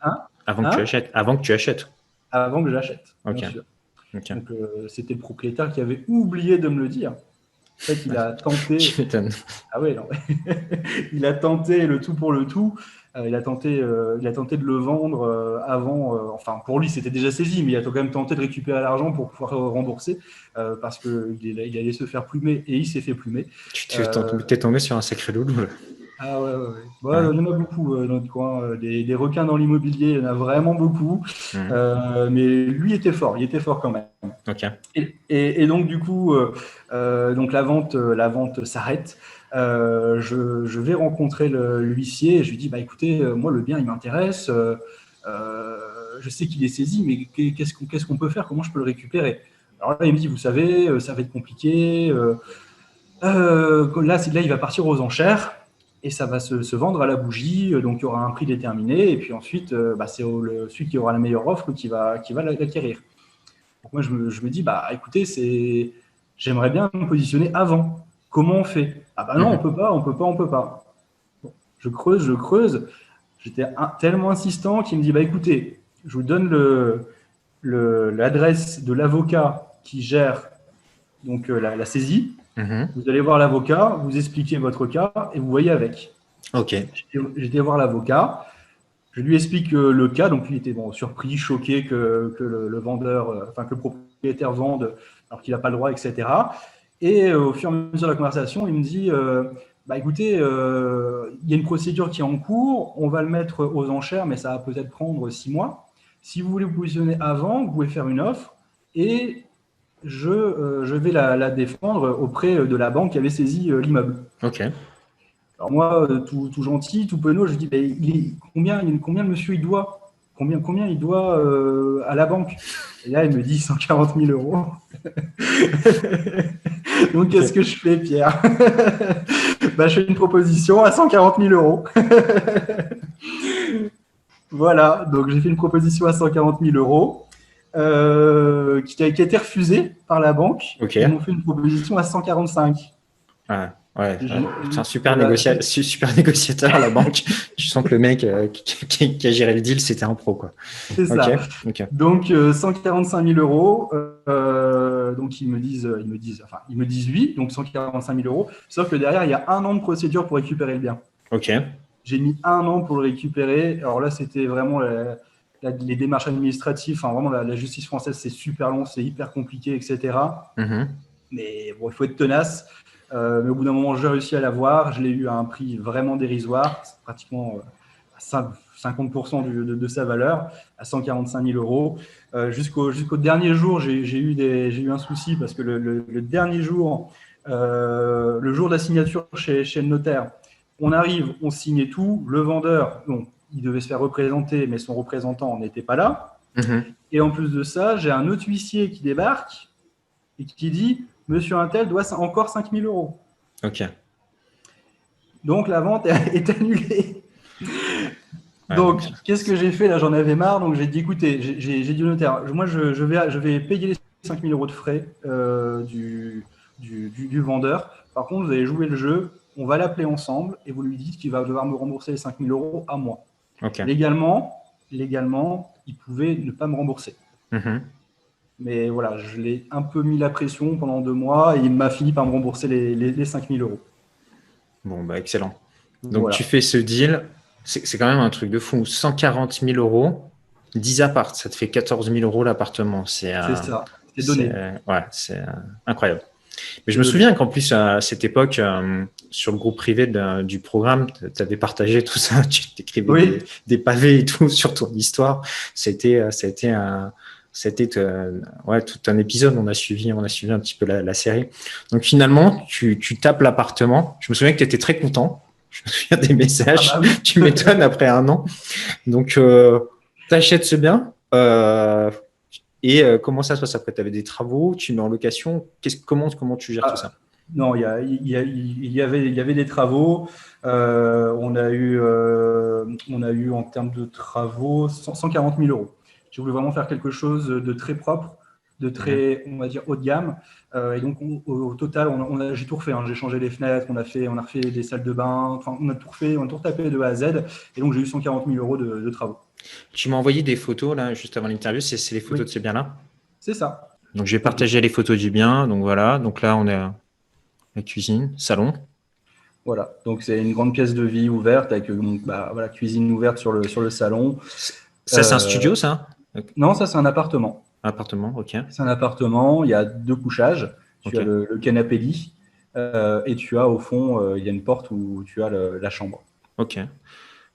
Hein? Avant que tu hein? achètes. Avant que tu achètes. Avant que j'achète. Donc c'était le propriétaire qui avait oublié de me le dire. En fait, il a tenté. ah ouais, non. il a tenté le tout pour le tout. Euh, il, a tenté, euh, il a tenté de le vendre euh, avant. enfin, pour lui, c'était déjà saisi, mais il a quand même tenté de récupérer l'argent pour pouvoir rembourser parce qu'il il allait se faire plumer et il s'est fait plumer. Tu t'es tombé sur un sacré loulou. Ah ouais, ouais, ouais. Il y en a beaucoup euh, dans notre coin. Euh, des, requins dans l'immobilier, il y en a vraiment beaucoup. Euh, mais lui était fort, il était fort quand même. Ok. Et, donc du coup, donc la vente, la vente s'arrête. Je, vais rencontrer l'huissier et je lui dis bah écoutez, moi le bien il m'intéresse. je sais qu'il est saisi, mais qu'est-ce qu'on peut faire? Comment je peux le récupérer? Alors là, il me dit vous savez, ça va être compliqué. là, il va partir aux enchères et ça va se, vendre à la bougie, euh, donc il y aura un prix déterminé, et puis ensuite, euh, bah, c'est celui qui aura la meilleure offre qui va, l'acquérir. Moi, je me, dis, bah écoutez, j'aimerais bien me positionner avant. Comment on fait? Ah bah non, on peut pas, on peut pas, on peut pas. je creuse, je creuse. J'étais tellement insistant qu'il me dit, bah écoutez, je vous donne le, l'adresse de l'avocat qui gère donc euh, la saisie. Mhm. Vous allez voir l'avocat, vous expliquez votre cas et vous voyez avec. Ok. J'étais voir l'avocat, je lui explique euh, le cas, donc il était bon, surpris, choqué que, que le, vendeur, euh, enfin que le propriétaire vende alors qu'il n'a pas le droit, etc. Et euh, au fur et à mesure de la conversation, il me dit bah écoutez, il y a une procédure qui est en cours, on va le mettre aux enchères, mais ça va peut-être prendre six mois. Si vous voulez vous positionner avant, vous pouvez faire une offre et je, euh, je vais la, défendre auprès de la banque qui avait saisi euh, l'immeuble. Ok. Alors moi, euh, tout, gentil, tout penaud, je dis il combien, combien le monsieur il doit? Combien, combien il doit à la banque? Et là, il me dit 140 000 euros. Donc, qu'est-ce que je fais, Pierre bah, Je fais une proposition à 140 000 euros. voilà, donc j'ai fait une proposition à 140 000 euros. Euh, qui, a, été refusé par la banque. Ils m'ont fait une proposition à 145. Ah, ouais, c'est un super, négociateur, super négociateur à la banque. Je sens que le mec euh, qui, a géré le deal, c'était un pro. C'est ça. Donc, 145 euh, 000 euros. donc, ils me, disent, ils, me disent, enfin, ils me disent oui, donc 145 000 euros. Sauf que derrière, il y a un an de procédure pour récupérer le bien. Ok. J'ai mis un an pour le récupérer. Alors là, c'était vraiment les démarches administratives, enfin vraiment la, justice française, c'est super long, c'est hyper compliqué, etc. Mhm. Mais bon, il faut être tenace. Euh, mais au bout d'un moment, j'ai réussi à l'avoir. Je l'ai eu à un prix vraiment dérisoire, pratiquement 50% euh, de, sa valeur, à 145 000 euros. Euh, jusqu'au dernier jour, j'ai eu, eu un souci parce que le, dernier jour, le jour de la signature chez, chez le notaire, on arrive, on signe tout. Le vendeur, bon, il devait se faire représenter, mais son représentant n'était pas là. Mhm. Et en plus de ça, j'ai un autre huissier qui débarque et qui dit Monsieur Intel doit encore 5000 euros. Ok. Donc la vente est annulée. donc, qu'est-ce que j'ai fait? Là, j'en avais marre. Donc, j'ai dit écoutez, j'ai dit au notaire, moi, je, vais, je vais payer les 5000 euros de frais euh, du, du, vendeur. Par contre, vous allez jouer le jeu, on va l'appeler ensemble et vous lui dites qu'il va devoir me rembourser les 5000 euros à moi. Légalement, légalement, il pouvait ne pas me rembourser. Mhm. Mais voilà, je l'ai un peu mis la pression pendant deux mois et il m'a fini par me rembourser les, les, 5000 euros. Bon, bah excellent. Donc tu fais ce deal, c'est quand même un truc de fou. 140 000 euros, 10 apparts, ça te fait 14 000 euros l'appartement. C'est ça, c'est donné. Ouais, c'est incroyable. Mais je me souviens qu'en plus, à cette époque, euh, sur le groupe privé du programme, tu avais partagé tout ça, tu écrivais des, pavés et tout sur ton histoire. C'était, euh, c'était un, c'était euh, ouais, tout un épisode. On a suivi, on a suivi un petit peu la, série. Donc finalement, tu, tu tapes l'appartement. Je me souviens que tu étais très content. Je me souviens des messages. Ah bah tu m'étonnes après un an. Donc, euh, tu achètes ce bien. Euh, et comment ça se passe après? Tu avais des travaux, tu mets en location. comment, comment tu gères tout ça? Non, il y, a, il, y a, il, y avait, il y avait des travaux. on, a eu, on a eu en termes de travaux 140 000 euros. Je voulais vraiment faire quelque chose de très propre, de très, on va dire, haut de gamme. Euh, et donc, au, total, on, j'ai tout refait. Hein. J'ai changé les fenêtres, on a, fait, on a refait des salles de bain, enfin, on a tout refait, on a tout retapé de A à Z. Et donc, j'ai eu 140 000 euros de, travaux. Tu m'as envoyé des photos, là, juste avant l'interview. C'est, les photos de ce bien-là? C'est ça. Donc, j'ai partagé les photos du bien. Donc, voilà. Donc, là, on est à la cuisine, salon. Voilà. Donc, c'est une grande pièce de vie ouverte avec bah, voilà, cuisine ouverte sur le, sur le salon. Ça, c'est un euh, studio, ça? Non, ça, c'est un appartement. Appartement, ok. C'est un appartement, il y a deux couchages. Tu as le, canapé lit euh, et tu as au fond, euh, il y a une porte où tu as la chambre. Ok.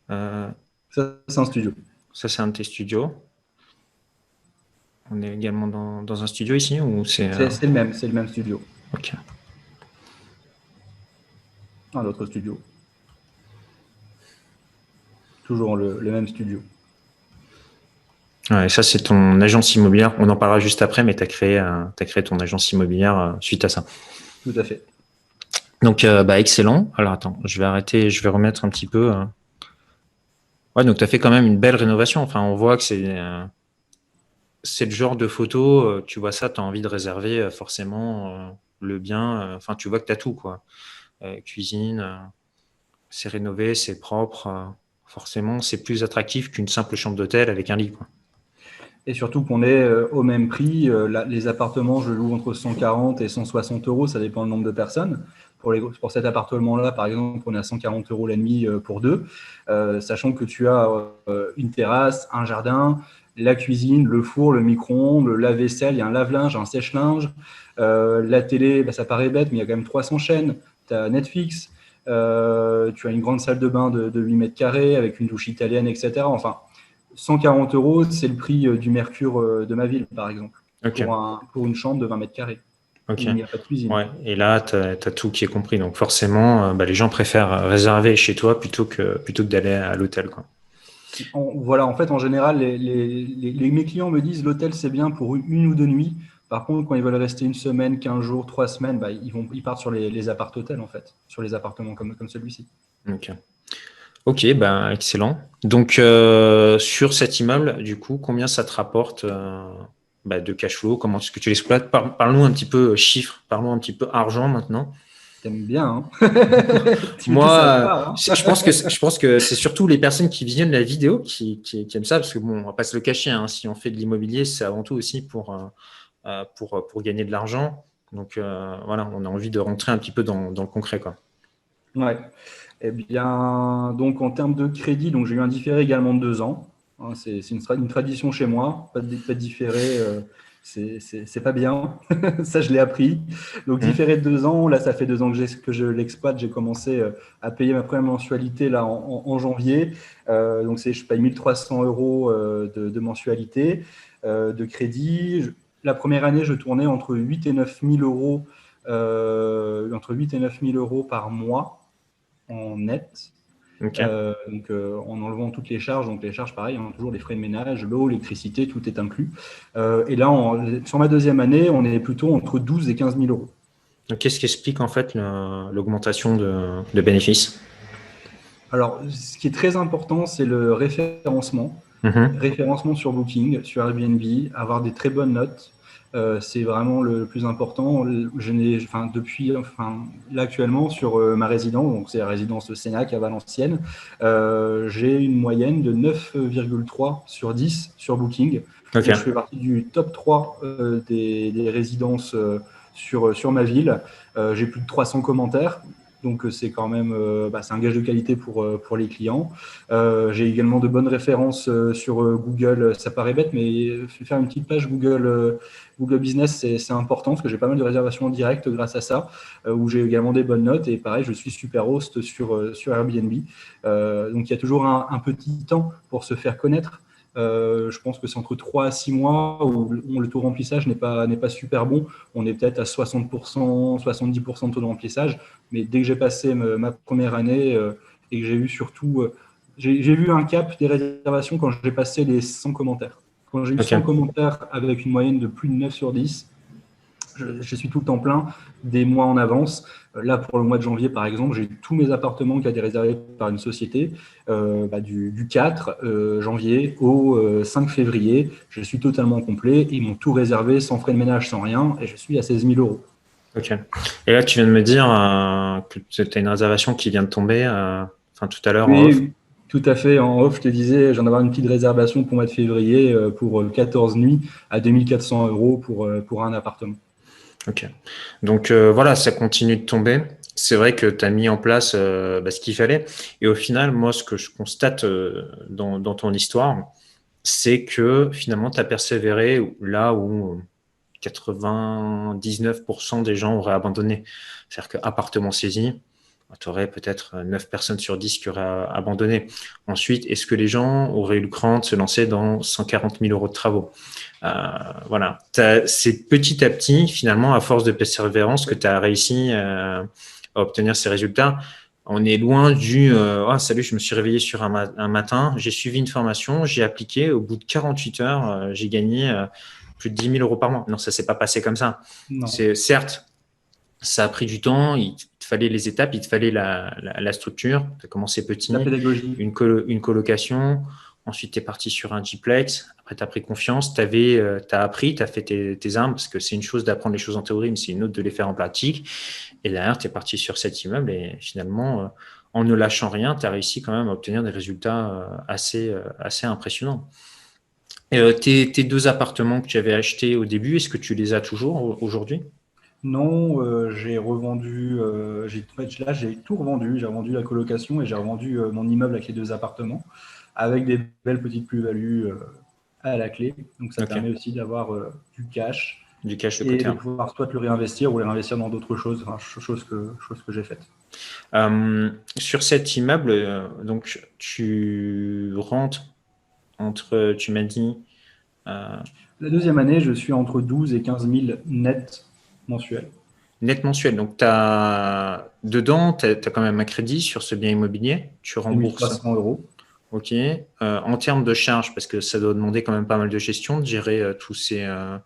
Euh, ça, c'est un studio. Ça, c'est un de tes studios. On est également dans, un studio ici ou c'est, c'est, le même, c'est le même studio. Ok. Un autre studio. Toujours le même studio. Ouais, ça, c'est ton agence immobilière. On en parlera juste après, mais tu as, créé, as créé ton agence immobilière euh, suite à ça. Tout à fait. Donc, euh, bah, excellent. Alors, attends, je vais arrêter, je vais remettre un petit peu. Euh. Ouais, donc tu as fait quand même une belle rénovation. Enfin, on voit que c'est c'est le genre de photo, tu vois ça, tu as envie de réserver forcément le bien. Enfin, tu vois que tu as tout, quoi. cuisine, c'est rénové, c'est propre. forcément, c'est plus attractif qu'une simple chambre d'hôtel avec un lit, quoi et surtout qu'on est euh, au même prix. Euh, les appartements, je loue entre 140 et 160 euros, ça dépend du nombre de personnes. Pour, pour cet appartement-là, par exemple, on est à 140 euros la nuit euh, pour deux, sachant que tu as une terrasse, un jardin, la cuisine, le four, le micro-ondes, le lave-vaisselle, il y a un lave-linge, un sèche-linge. la télé, bah, ça paraît bête, mais il y a quand même 300 chaînes. Tu as Netflix, tu as une grande salle de bain de, de 8 mètres carrés avec une douche italienne, etc. Enfin, 140 euros, c'est le prix euh, du Mercure euh, de ma ville, par exemple, pour, une chambre de 20 mètres carrés. Il n'y a pas de cuisine. Et là, tu as, tout qui est compris. Donc forcément, euh, bah, les gens préfèrent réserver chez toi plutôt que, plutôt que d'aller à l'hôtel. voilà, en fait, en général, les, mes clients me disent l'hôtel, c'est bien pour une, ou deux nuits. Par contre, quand ils veulent rester une semaine, 15 jours, trois semaines, bah, ils, vont, ils partent sur les, les appart-hôtels, en fait, sur les appartements comme, comme celui-ci. Ok. Ok, ben excellent. Donc euh, sur cet immeuble, du coup, combien ça te rapporte euh, bah, de cash flow? Comment est-ce que tu l'exploites? Parle-nous un petit peu euh, chiffres, parlons un petit peu argent maintenant. T'aimes bien. Hein Moi, hein. je pense que je pense que c'est surtout les personnes qui viennent la vidéo qui, aiment ça parce que bon, on va pas se le cacher. Hein, si on fait de l'immobilier, c'est avant tout aussi pour pour pour gagner de l'argent. Donc voilà, on a envie de rentrer un petit peu dans, dans le concret, quoi. Ouais. Eh bien, donc en termes de crédit, donc j'ai eu un différé également de deux ans. Hein, c'est une, tradition chez moi, pas de, pas de différé, euh, c'est pas bien. ça, je l'ai appris. Donc, mmh. différé de deux ans, là, ça fait deux ans que, que je l'exploite. J'ai commencé euh, à payer ma première mensualité là en, janvier. Euh, donc, je paye 1300 euros de, de, mensualité de crédit. la première année, je tournais entre 8 et 9 000 euros, entre 8 et 9 000 euros par mois en net. Euh, donc, euh, en enlevant toutes les charges, donc les charges, pareil, hein, toujours les frais de ménage, l'eau, l'électricité, tout est inclus. Euh, et là, sur ma deuxième année, on est plutôt entre 12 et 15 000 euros. Qu'est-ce qui explique en fait l'augmentation de, bénéfices? Alors, ce qui est très important, c'est le référencement. Mhm. Référencement sur Booking, sur Airbnb, avoir des très bonnes notes. Euh, c'est vraiment le, plus important. Je n'ai, enfin, depuis, enfin, là actuellement sur euh, ma résidence, donc c'est la résidence de Sénac à Valenciennes, euh, j'ai une moyenne de 9,3 sur 10 sur Booking. Je fais partie du top 3 des, des, résidences sur, sur ma ville. j'ai plus de 300 commentaires. Donc euh, c'est quand même euh, bah, un gage de qualité pour, euh, pour les clients. J'ai également de bonnes références sur Google. Ça paraît bête, mais faire une petite page Google, Google Business, c'est important parce que j'ai pas mal de réservations en direct grâce à ça, où j'ai également des bonnes notes. Et pareil, je suis super host sur, sur Airbnb. donc il y a toujours un petit temps pour se faire connaître. Euh, je pense que c'est entre 3 à 6 mois où le taux de remplissage n'est pas, pas super bon. On est peut-être à 60%, 70% de taux de remplissage. Mais dès que j'ai passé ma, première année euh, et que j'ai eu surtout. Euh, j'ai vu un cap des réservations quand j'ai passé les 100 commentaires. Quand j'ai eu 100 commentaires avec une moyenne de plus de 9 sur 10, je, suis tout le temps plein des mois en avance. Euh, là, pour le mois de janvier, par exemple, j'ai tous mes appartements qui ont été réservés par une société euh, bah, du, 4 euh, janvier au 5 février. Je suis totalement complet. Ils m'ont tout réservé sans frais de ménage, sans rien, et je suis à 16 000 euros. Ok. Et là, tu viens de me dire que tu as une réservation qui vient de tomber, enfin tout à l'heure en off. Tout à fait. En off, je te disais, j'en avais une petite réservation pour le mois de février pour 14 nuits à 2400 euros pour, pour un appartement. Donc euh, voilà, ça continue de tomber. C'est vrai que tu as mis en place euh, bah, ce qu'il fallait. Et au final, moi, ce que je constate euh, dans, ton histoire, c'est que finalement, tu as persévéré là où 99% des gens auraient abandonné. C'est-à-dire qu'appartement saisi, tu aurais peut-être 9 personnes sur 10 qui auraient abandonné. Ensuite, est-ce que les gens auraient eu le cran de se lancer dans 140 000 euros de travaux? Voilà. C'est petit à petit, finalement, à force de persévérance, que tu as réussi euh, à obtenir ces résultats. On est loin du euh, ah, salut, je me suis réveillé sur un, matin, j'ai suivi une formation, j'ai appliqué, au bout de 48 heures, j'ai gagné plus de 10 000 euros par mois. Non, ça s'est pas passé comme ça. C'est certes, ça a pris du temps, il te fallait les étapes, il te fallait la, structure. Tu as commencé petit, Une, une colocation, ensuite tu es parti sur un Gplex, après tu as pris confiance, tu euh, as appris, tu as fait tes, armes, parce que c'est une chose d'apprendre les choses en théorie, mais c'est une autre de les faire en pratique. Et derrière, tu es parti sur cet immeuble et finalement, euh, en ne lâchant rien, tu as réussi quand même à obtenir des résultats euh, assez, assez impressionnants. tes, tes deux appartements que tu avais achetés au début, est-ce que tu les as toujours aujourd'hui? Non, euh, j'ai revendu, euh, là j'ai tout revendu, j'ai revendu la colocation et j'ai revendu euh, mon immeuble avec les deux appartements avec des belles petites plus-values à la clé. Donc ça permet aussi d'avoir du cash. Du cash de et de pouvoir soit le réinvestir ou le réinvestir dans d'autres choses, chose que, chose que j'ai faites. sur cet immeuble, donc tu rentres entre, tu m'as dit. La deuxième année, je suis entre 12 et 15 000 nets mensuel. Net mensuel. Donc, as, dedans, tu as, quand même un crédit sur ce bien immobilier. Tu rembourses. 300 euros. OK. Euh, en termes de charges, parce que ça doit demander quand même pas mal de gestion de gérer euh, tous, ces, euh,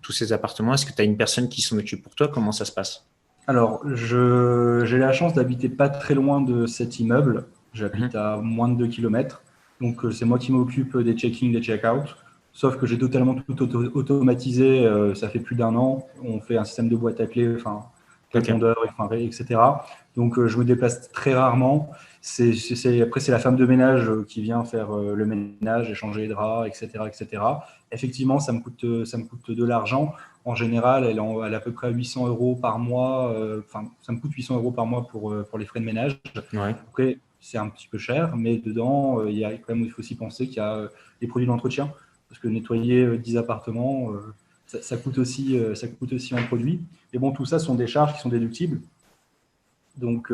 tous ces appartements, est-ce que tu as une personne qui s'en occupe pour toi? Comment ça se passe? Alors, j'ai la chance d'habiter pas très loin de cet immeuble. J'habite mhm. à moins de 2 km. Donc, c'est moi qui m'occupe des check-in, des check-out. Sauf que j'ai totalement tout automatisé, ça fait plus d'un an. On fait un système de boîte à clés, enfin, répondeur, etc. Donc, je me déplace très rarement. C'est, après, c'est la femme de ménage euh, qui vient faire le ménage, échanger les draps, etc., etc. Effectivement, ça me coûte, ça me coûte de l'argent. En général, elle, à peu près 800 euros par mois. Enfin, ça me coûte 800 euros par mois pour, pour les frais de ménage. Après, c'est un petit peu cher, mais dedans, il, y a quand même, il faut aussi penser qu'il y a les produits d'entretien parce que nettoyer 10 euh, appartements, euh, ça, coûte aussi, euh, ça coûte aussi en produit. Et bon, tout ça sont des charges qui sont déductibles. Donc,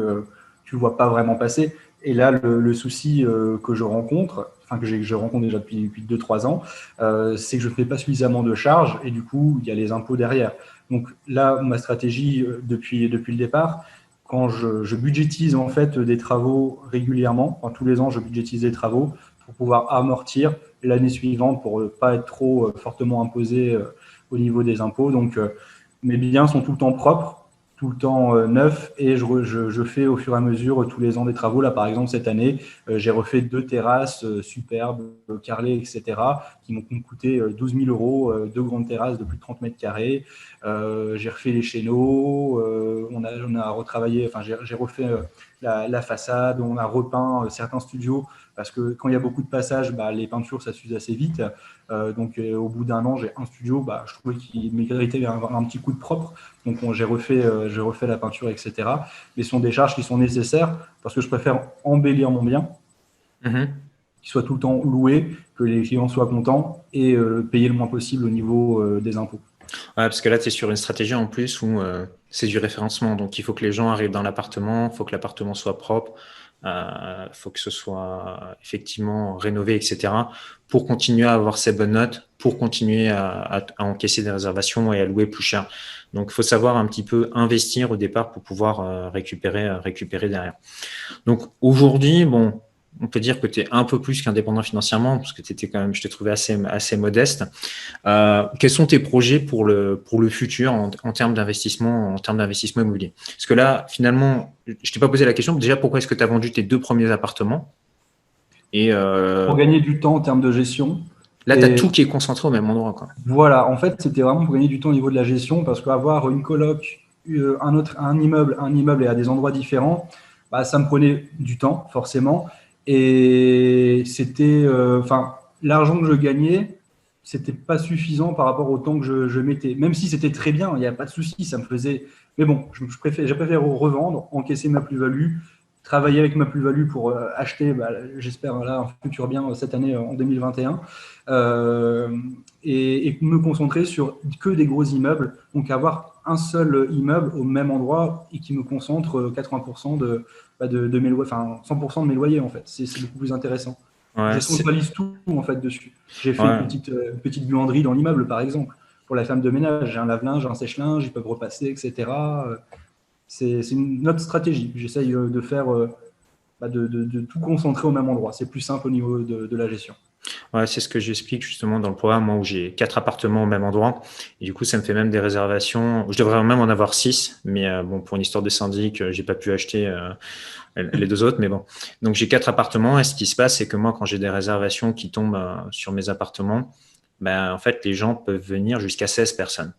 tu le vois pas vraiment passer. Et là, le, souci que je rencontre, enfin que, je rencontre déjà depuis, depuis 2-3 ans, c'est que je ne fais pas suffisamment de charges et du coup, il y a les impôts derrière. Donc là, ma stratégie depuis, depuis le départ, quand je, je, budgétise en fait des travaux régulièrement, tous les ans, je budgétise des travaux pour pouvoir amortir l'année suivante pour ne pas être trop euh, fortement imposé euh, au niveau des impôts. Donc, euh, mes biens sont tout le temps propres. Tout le temps euh, neuf et je, je, je, fais au fur et à mesure tous les ans des travaux. Là, par exemple, cette année, euh, j'ai refait deux terrasses euh, superbes, carrelées, etc., qui m'ont coûté 12 000 euros, deux grandes terrasses de plus de 30 mètres carrés. j'ai refait les chéneaux, on, a, on a retravaillé, enfin, j'ai refait la, la, façade, on a repeint certains studios parce que quand il y a beaucoup de passages, bah, les peintures, ça s'use assez vite. Euh, donc, euh, au bout d'un an, j'ai un studio, bah, je trouvais qu'il méritait un, un, petit coup de propre. Donc, j'ai refait, euh, j'ai refait la peinture, etc. Mais ce sont des charges qui sont nécessaires parce que je préfère embellir mon bien, mm-hmm. qu'il soit tout le temps loué, que les clients soient contents et payer le moins possible au niveau des impôts. Ouais, parce que là, tu es sur une stratégie en plus où c'est du référencement. Donc, il faut que les gens arrivent dans l'appartement, il faut que l'appartement soit propre, il euh, faut que ce soit effectivement rénové, etc., pour continuer à avoir ces bonnes notes, pour continuer à, encaisser des réservations et à louer plus cher. Donc, il faut savoir un petit peu investir au départ pour pouvoir euh, récupérer, récupérer derrière. Donc, aujourd'hui, bon, on peut dire que tu es un peu plus qu'indépendant financièrement, parce que tu étais quand même, je t'ai trouvé assez, assez modeste. Euh, quels sont tes projets pour le, pour le futur en, termes d'investissement, en termes d'investissement immobilier? Parce que là, finalement, je t'ai pas posé la question. Déjà, pourquoi est-ce que tu as vendu tes deux premiers appartements? Et euh, Pour gagner du temps en termes de gestion. Là, tu as tout qui est concentré au même endroit. Quoi. Voilà, en fait, c'était vraiment pour gagner du temps au niveau de la gestion, parce qu'avoir une coloc, euh, un autre, un immeuble, un immeuble et à des endroits différents, bah, ça me prenait du temps, forcément. Et c'était, euh, enfin, l'argent que je gagnais, c'était pas suffisant par rapport au temps que je, je mettais. Même si c'était très bien, il n'y a pas de souci, ça me faisait. Mais bon, je, je préfère, j'ai préféré revendre, encaisser ma plus-value, travailler avec ma plus-value pour euh, acheter, bah, j'espère là un futur bien cette année en 2021, euh, et, et, me concentrer sur que des gros immeubles, donc avoir un seul immeuble au même endroit et qui me concentre 80% de, de, de mes loyers, enfin 100% de mes loyers en fait. C'est beaucoup plus intéressant. je centralise tout en fait dessus. J'ai fait une, petite, euh, petite buanderie dans l'immeuble par exemple pour la femme de ménage. J'ai un lave-linge, un sèche-linge, ils peuvent repasser, etc. C'est une autre stratégie. J'essaye euh, de faire euh, bah, de, de, de, tout concentrer au même endroit. C'est plus simple au niveau de, de la gestion. Ouais, c'est ce que j'explique justement dans le programme, moi, où j'ai quatre appartements au même endroit. Et du coup, ça me fait même des réservations. Je devrais même en avoir six, mais euh, bon, pour une histoire de syndic, euh, j'ai pas pu acheter euh, les deux autres, mais bon. Donc, j'ai quatre appartements. Et ce qui se passe, c'est que moi, quand j'ai des réservations qui tombent sur mes appartements, ben, en fait, les gens peuvent venir jusqu'à 16 personnes.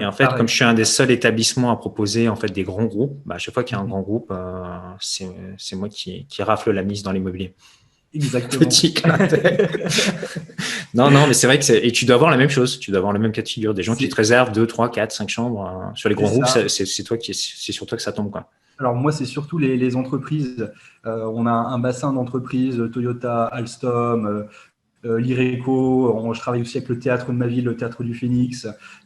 et en fait, comme je suis un des seuls établissements à proposer en fait des grands groupes, ben, à chaque fois qu'il y a un mmh. grand groupe, c'est moi qui, qui rafle la mise dans l'immobilier. Exactement. Petit non, non, mais c'est vrai que et tu dois avoir la même chose. Tu dois avoir le même cas de figure. Des gens qui te réservent 2, 3, 4, 5 chambres euh, sur les grands groupes. C'est toi qui, c'est sur toi que ça tombe, quoi. Alors moi, c'est surtout les, les entreprises. Euh, on a un bassin d'entreprises Toyota, Alstom, euh, l'IRECO, je travaille aussi avec le théâtre de ma ville, le théâtre du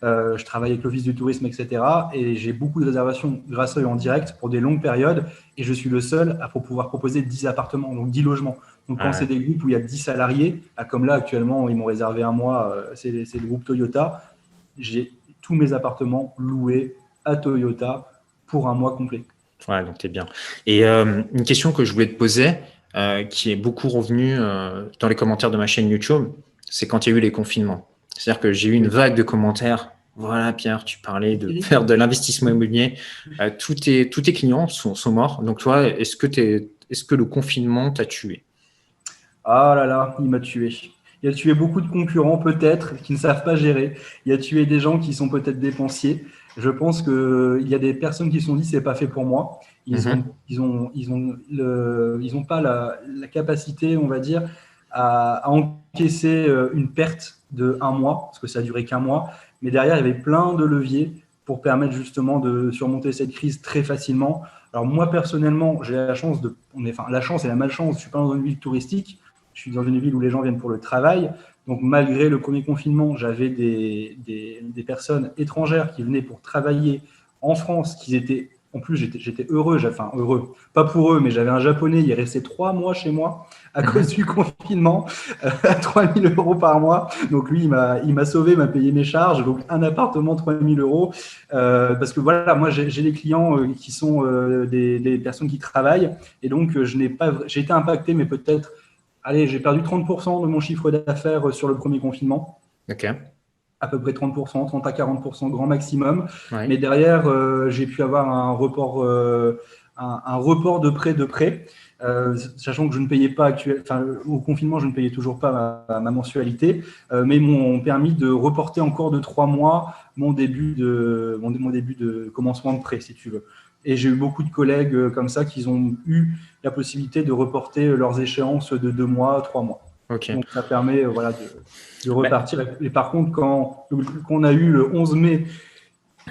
euh, je travaille avec l'Office du tourisme, etc. Et j'ai beaucoup de réservations grâce à eux en direct pour des longues périodes et je suis le seul à pouvoir proposer 10 appartements, donc 10 logements. Donc quand c'est des groupes où il y a 10 salariés, ah, comme là actuellement, ils m'ont réservé un mois, euh, c'est le groupe Toyota, j'ai tous mes appartements loués à Toyota pour un mois complet. Ouais, donc es bien. Et une question que je voulais te poser, euh, qui est beaucoup revenu euh, dans les commentaires de ma chaîne YouTube, c'est quand il y a eu les confinements. C'est-à-dire que j'ai eu une vague de commentaires. Voilà, Pierre, tu parlais de faire de l'investissement immobilier. Euh, tous, tes, tous tes clients sont, sont morts. Donc, toi, est-ce que, es, est-ce que le confinement t'a tué? Ah là là, il m'a tué. Il a tué beaucoup de concurrents, peut-être, qui ne savent pas gérer. Il a tué des gens qui sont peut-être dépensiers. Je pense qu'il y a des personnes qui se sont dit c'est pas fait pour moi. Ils n'ont mhm. ils ont, ils ont le, ils ont pas la, la, capacité, on va dire, à, à, encaisser euh, une perte de un mois, parce que ça a duré qu'un mois. Mais derrière, il y avait plein de leviers pour permettre justement de surmonter cette crise très facilement. Alors moi personnellement, j'ai la chance de, on est, enfin la chance et la malchance. Je suis pas dans une ville touristique. Je suis dans une ville où les gens viennent pour le travail. Donc malgré le premier confinement, j'avais des, des, des personnes étrangères qui venaient pour travailler en France, qui étaient en plus, j'étais heureux, enfin heureux, pas pour eux, mais j'avais un japonais, il est resté trois mois chez moi à mhm. cause du confinement, euh, à 3000 euros par mois. Donc lui, il m'a sauvé, il m'a payé mes charges, donc un appartement, 3000 euros. Euh, parce que voilà, moi j'ai des clients euh, qui sont des, des, personnes qui travaillent, et donc je n'ai pas, j'ai été impacté, mais peut-être, allez, j'ai perdu 30% de mon chiffre d'affaires sur le premier confinement. Ok. à peu près 30%, 30 à 40% grand maximum. Mais derrière, j'ai pu avoir un report, un, report de prêt de prêt. sachant que je ne payais pas actuel, enfin, au confinement, je ne payais toujours pas ma, mensualité, mais m'ont permis de reporter encore de trois mois mon début de mon, mon, début de commencement de prêt, si tu veux. Et j'ai eu beaucoup de collègues euh, comme ça qui ont eu la possibilité de reporter leurs échéances de deux mois, trois mois. Donc ça permet euh, voilà, de, repartir. Et par contre, quand on a eu le 11 mai,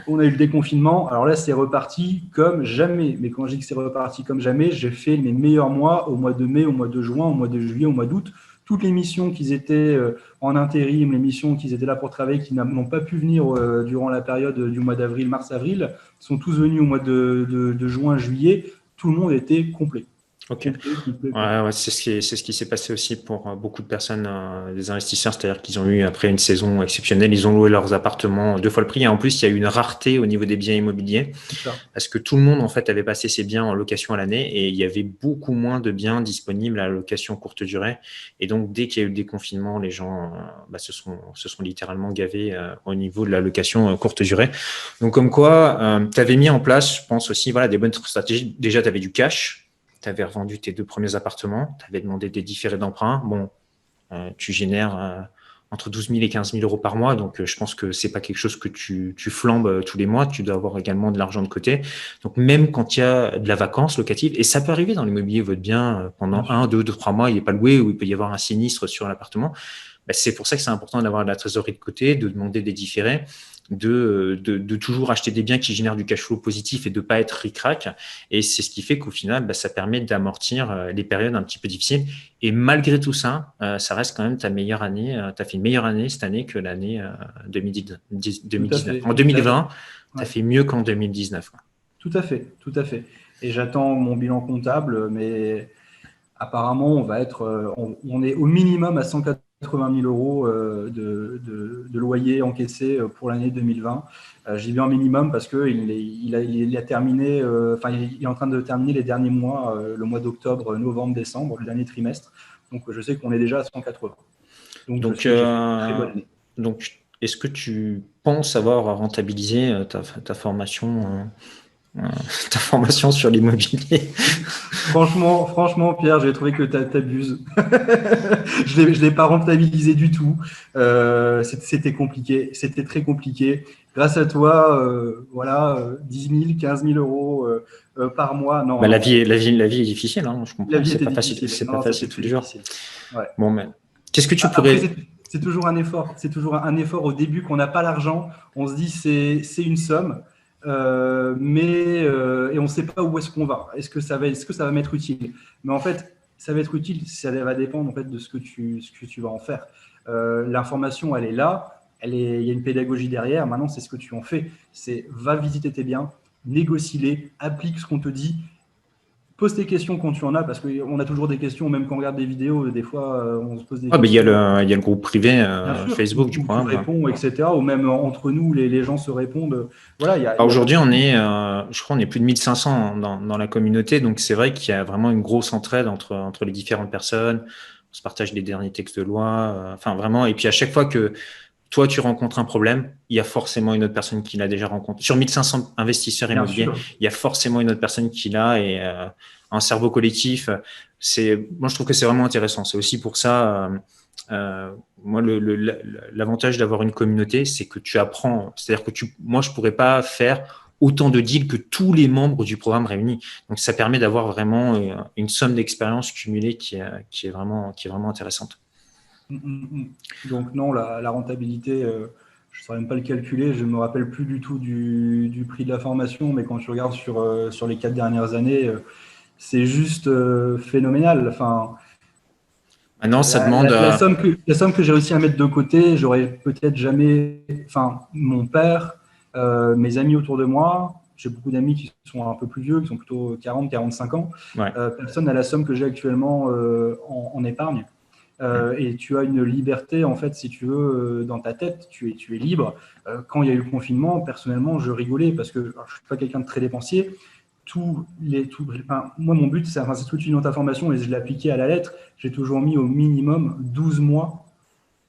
on a eu le déconfinement, alors là c'est reparti comme jamais. Mais quand je dis que c'est reparti comme jamais, j'ai fait mes meilleurs mois au mois de mai, au mois de juin, au mois de juillet, au mois d'août toutes les missions qui étaient euh, en intérim, les missions qui étaient là pour travailler, qui n'ont pas pu venir euh, durant la période du mois d'avril, mars-avril, sont tous venus au mois de juin, juillet. Tout le monde était complet. Ok. Ouais, c'est ce qui, c'est ce qui s'est passé aussi pour euh, beaucoup de personnes, euh, des investisseurs, c'est-à-dire qu'ils ont eu après une saison exceptionnelle, ils ont loué leurs appartements deux fois le prix. Et en plus, il y a eu une rareté au niveau des biens immobiliers, parce que tout le monde en fait avait passé ses biens en location à l'année et il y avait beaucoup moins de biens disponibles à location courte durée. Et donc, dès qu'il y a eu le déconfinement, les gens euh, bah, se sont se sont littéralement gavés au niveau de la location courte durée. Donc, comme quoi, tu avais mis en place, je pense aussi, voilà, des bonnes stratégies. Déjà, tu avais du cash tu avais revendu tes deux premiers appartements, tu avais demandé des différés d'emprunt. Bon, euh, tu génères euh, entre 12 000 et 15 000 euros par mois, donc euh, je pense que c'est pas quelque chose que tu, tu flambes tous les mois. Tu dois avoir également de l'argent de côté. Donc même quand il y a de la vacance locative, et ça peut arriver dans l'immobilier, votre bien pendant un, deux, deux, trois mois, il n'est pas loué ou il peut y avoir un sinistre sur l'appartement. Bah, c'est pour ça que c'est important d'avoir de la trésorerie de côté, de demander des différés de, de, toujours acheter des biens qui génèrent du cash flow positif et de pas être ric-rac. Et c'est ce qui fait qu'au final, bah, ça permet d'amortir euh, les périodes un petit peu difficiles. Et malgré tout ça, euh, ça reste quand même ta meilleure année. Euh, tu as fait une meilleure année cette année que l'année 2019. En 2020, tu as fait mieux qu'en 2019. Tout à fait, tout à fait. Et j'attends mon bilan comptable, mais apparemment, on va être, on, est au minimum à 104 80 000 euros euh, de, de, loyer encaissé euh, pour l'année 2020. Euh, j'y vais en minimum parce qu'il il a, il a terminé, enfin, il est en train de terminer les derniers mois, le mois d'octobre, novembre, décembre, le dernier trimestre. Donc, je sais qu'on est déjà à 180. Donc, donc, donc est-ce que tu penses avoir rentabilisé ta, ta formation ta formation sur l'immobilier franchement, franchement, Pierre, j'ai trouvé que tu abuses. je ne l'ai pas rentabilisé du tout. Euh, c'était compliqué. C'était très compliqué. Grâce à toi, euh, voilà, 10 000, 15 000 euros euh, par mois. Non, bah, la, vie, la, vie, la vie est difficile, hein, je comprends. C'est pas facile, c'est pas facile tous les jours. Bon, mais qu'est-ce que tu pourrais. C'est toujours un effort. C'est toujours un effort au début qu'on n'a pas l'argent. On se dit c'est une somme. Euh, mais euh, et on ne sait pas où est-ce qu'on va. Est-ce que ça va, est-ce m'être utile? Mais en fait, ça va être utile. Ça va dépendre en fait de ce que tu, vas en faire. Euh, l'information, elle est là. Il y a une pédagogie derrière. Maintenant, c'est ce que tu en fais. C'est va visiter tes biens, négocie-les, applique ce qu'on te dit pose tes questions quand tu en as, parce qu'on a toujours des questions, même quand on regarde des vidéos, des fois, euh, on se pose des ah, questions. Il y, y, a le groupe privé euh, Facebook, du coup. On répond, etc. Ou même entre nous, les, les gens se répondent. Voilà, Aujourd'hui, on est, euh, je crois, on est plus de 1500 dans, dans la communauté, donc c'est vrai qu'il y a vraiment une grosse entraide entre, entre les différentes personnes. On se partage les derniers textes de loi, enfin vraiment. Et puis à chaque fois que toi, tu rencontres un problème, il y a forcément une autre personne qui l'a déjà rencontré. Sur 1500 investisseurs immobiliers, il y a forcément une autre personne qui l'a et euh, un cerveau collectif. C'est, moi, je trouve que c'est vraiment intéressant. C'est aussi pour ça, euh, euh moi, l'avantage le, d'avoir une communauté, c'est que tu apprends. C'est-à-dire que tu, moi, je pourrais pas faire autant de deals que tous les membres du programme réunis. Donc, ça permet d'avoir vraiment euh, une somme d'expérience cumulée qui est, qui est vraiment, qui est vraiment intéressante. Mm, mm, mm. Donc non, la, rentabilité, euh, je ne saurais même pas le calculer. Je ne me rappelle plus du tout du, prix de la formation, mais quand tu regardes sur, euh, sur les quatre dernières années, euh, c'est juste phénoménal. Enfin, Maintenant, ça demande. La, somme que, la somme que j'ai réussi à mettre de côté, j'aurais peut-être jamais. Enfin, mon père, mes amis autour de moi, j'ai beaucoup d'amis qui sont un peu plus vieux, qui sont plutôt 40, 45 ans. personne n'a la somme que j'ai actuellement en, épargne. Euh, et tu as une liberté, en fait, si tu veux, euh, dans ta tête, tu es, tu es libre. Euh, quand il y a eu le confinement, personnellement, je rigolais parce que je ne suis pas quelqu'un de très dépensier. Tous les, tout, moi, mon but, c'est enfin, toute une autre information et je l'ai appliqué à la lettre. J'ai toujours mis au minimum 12 mois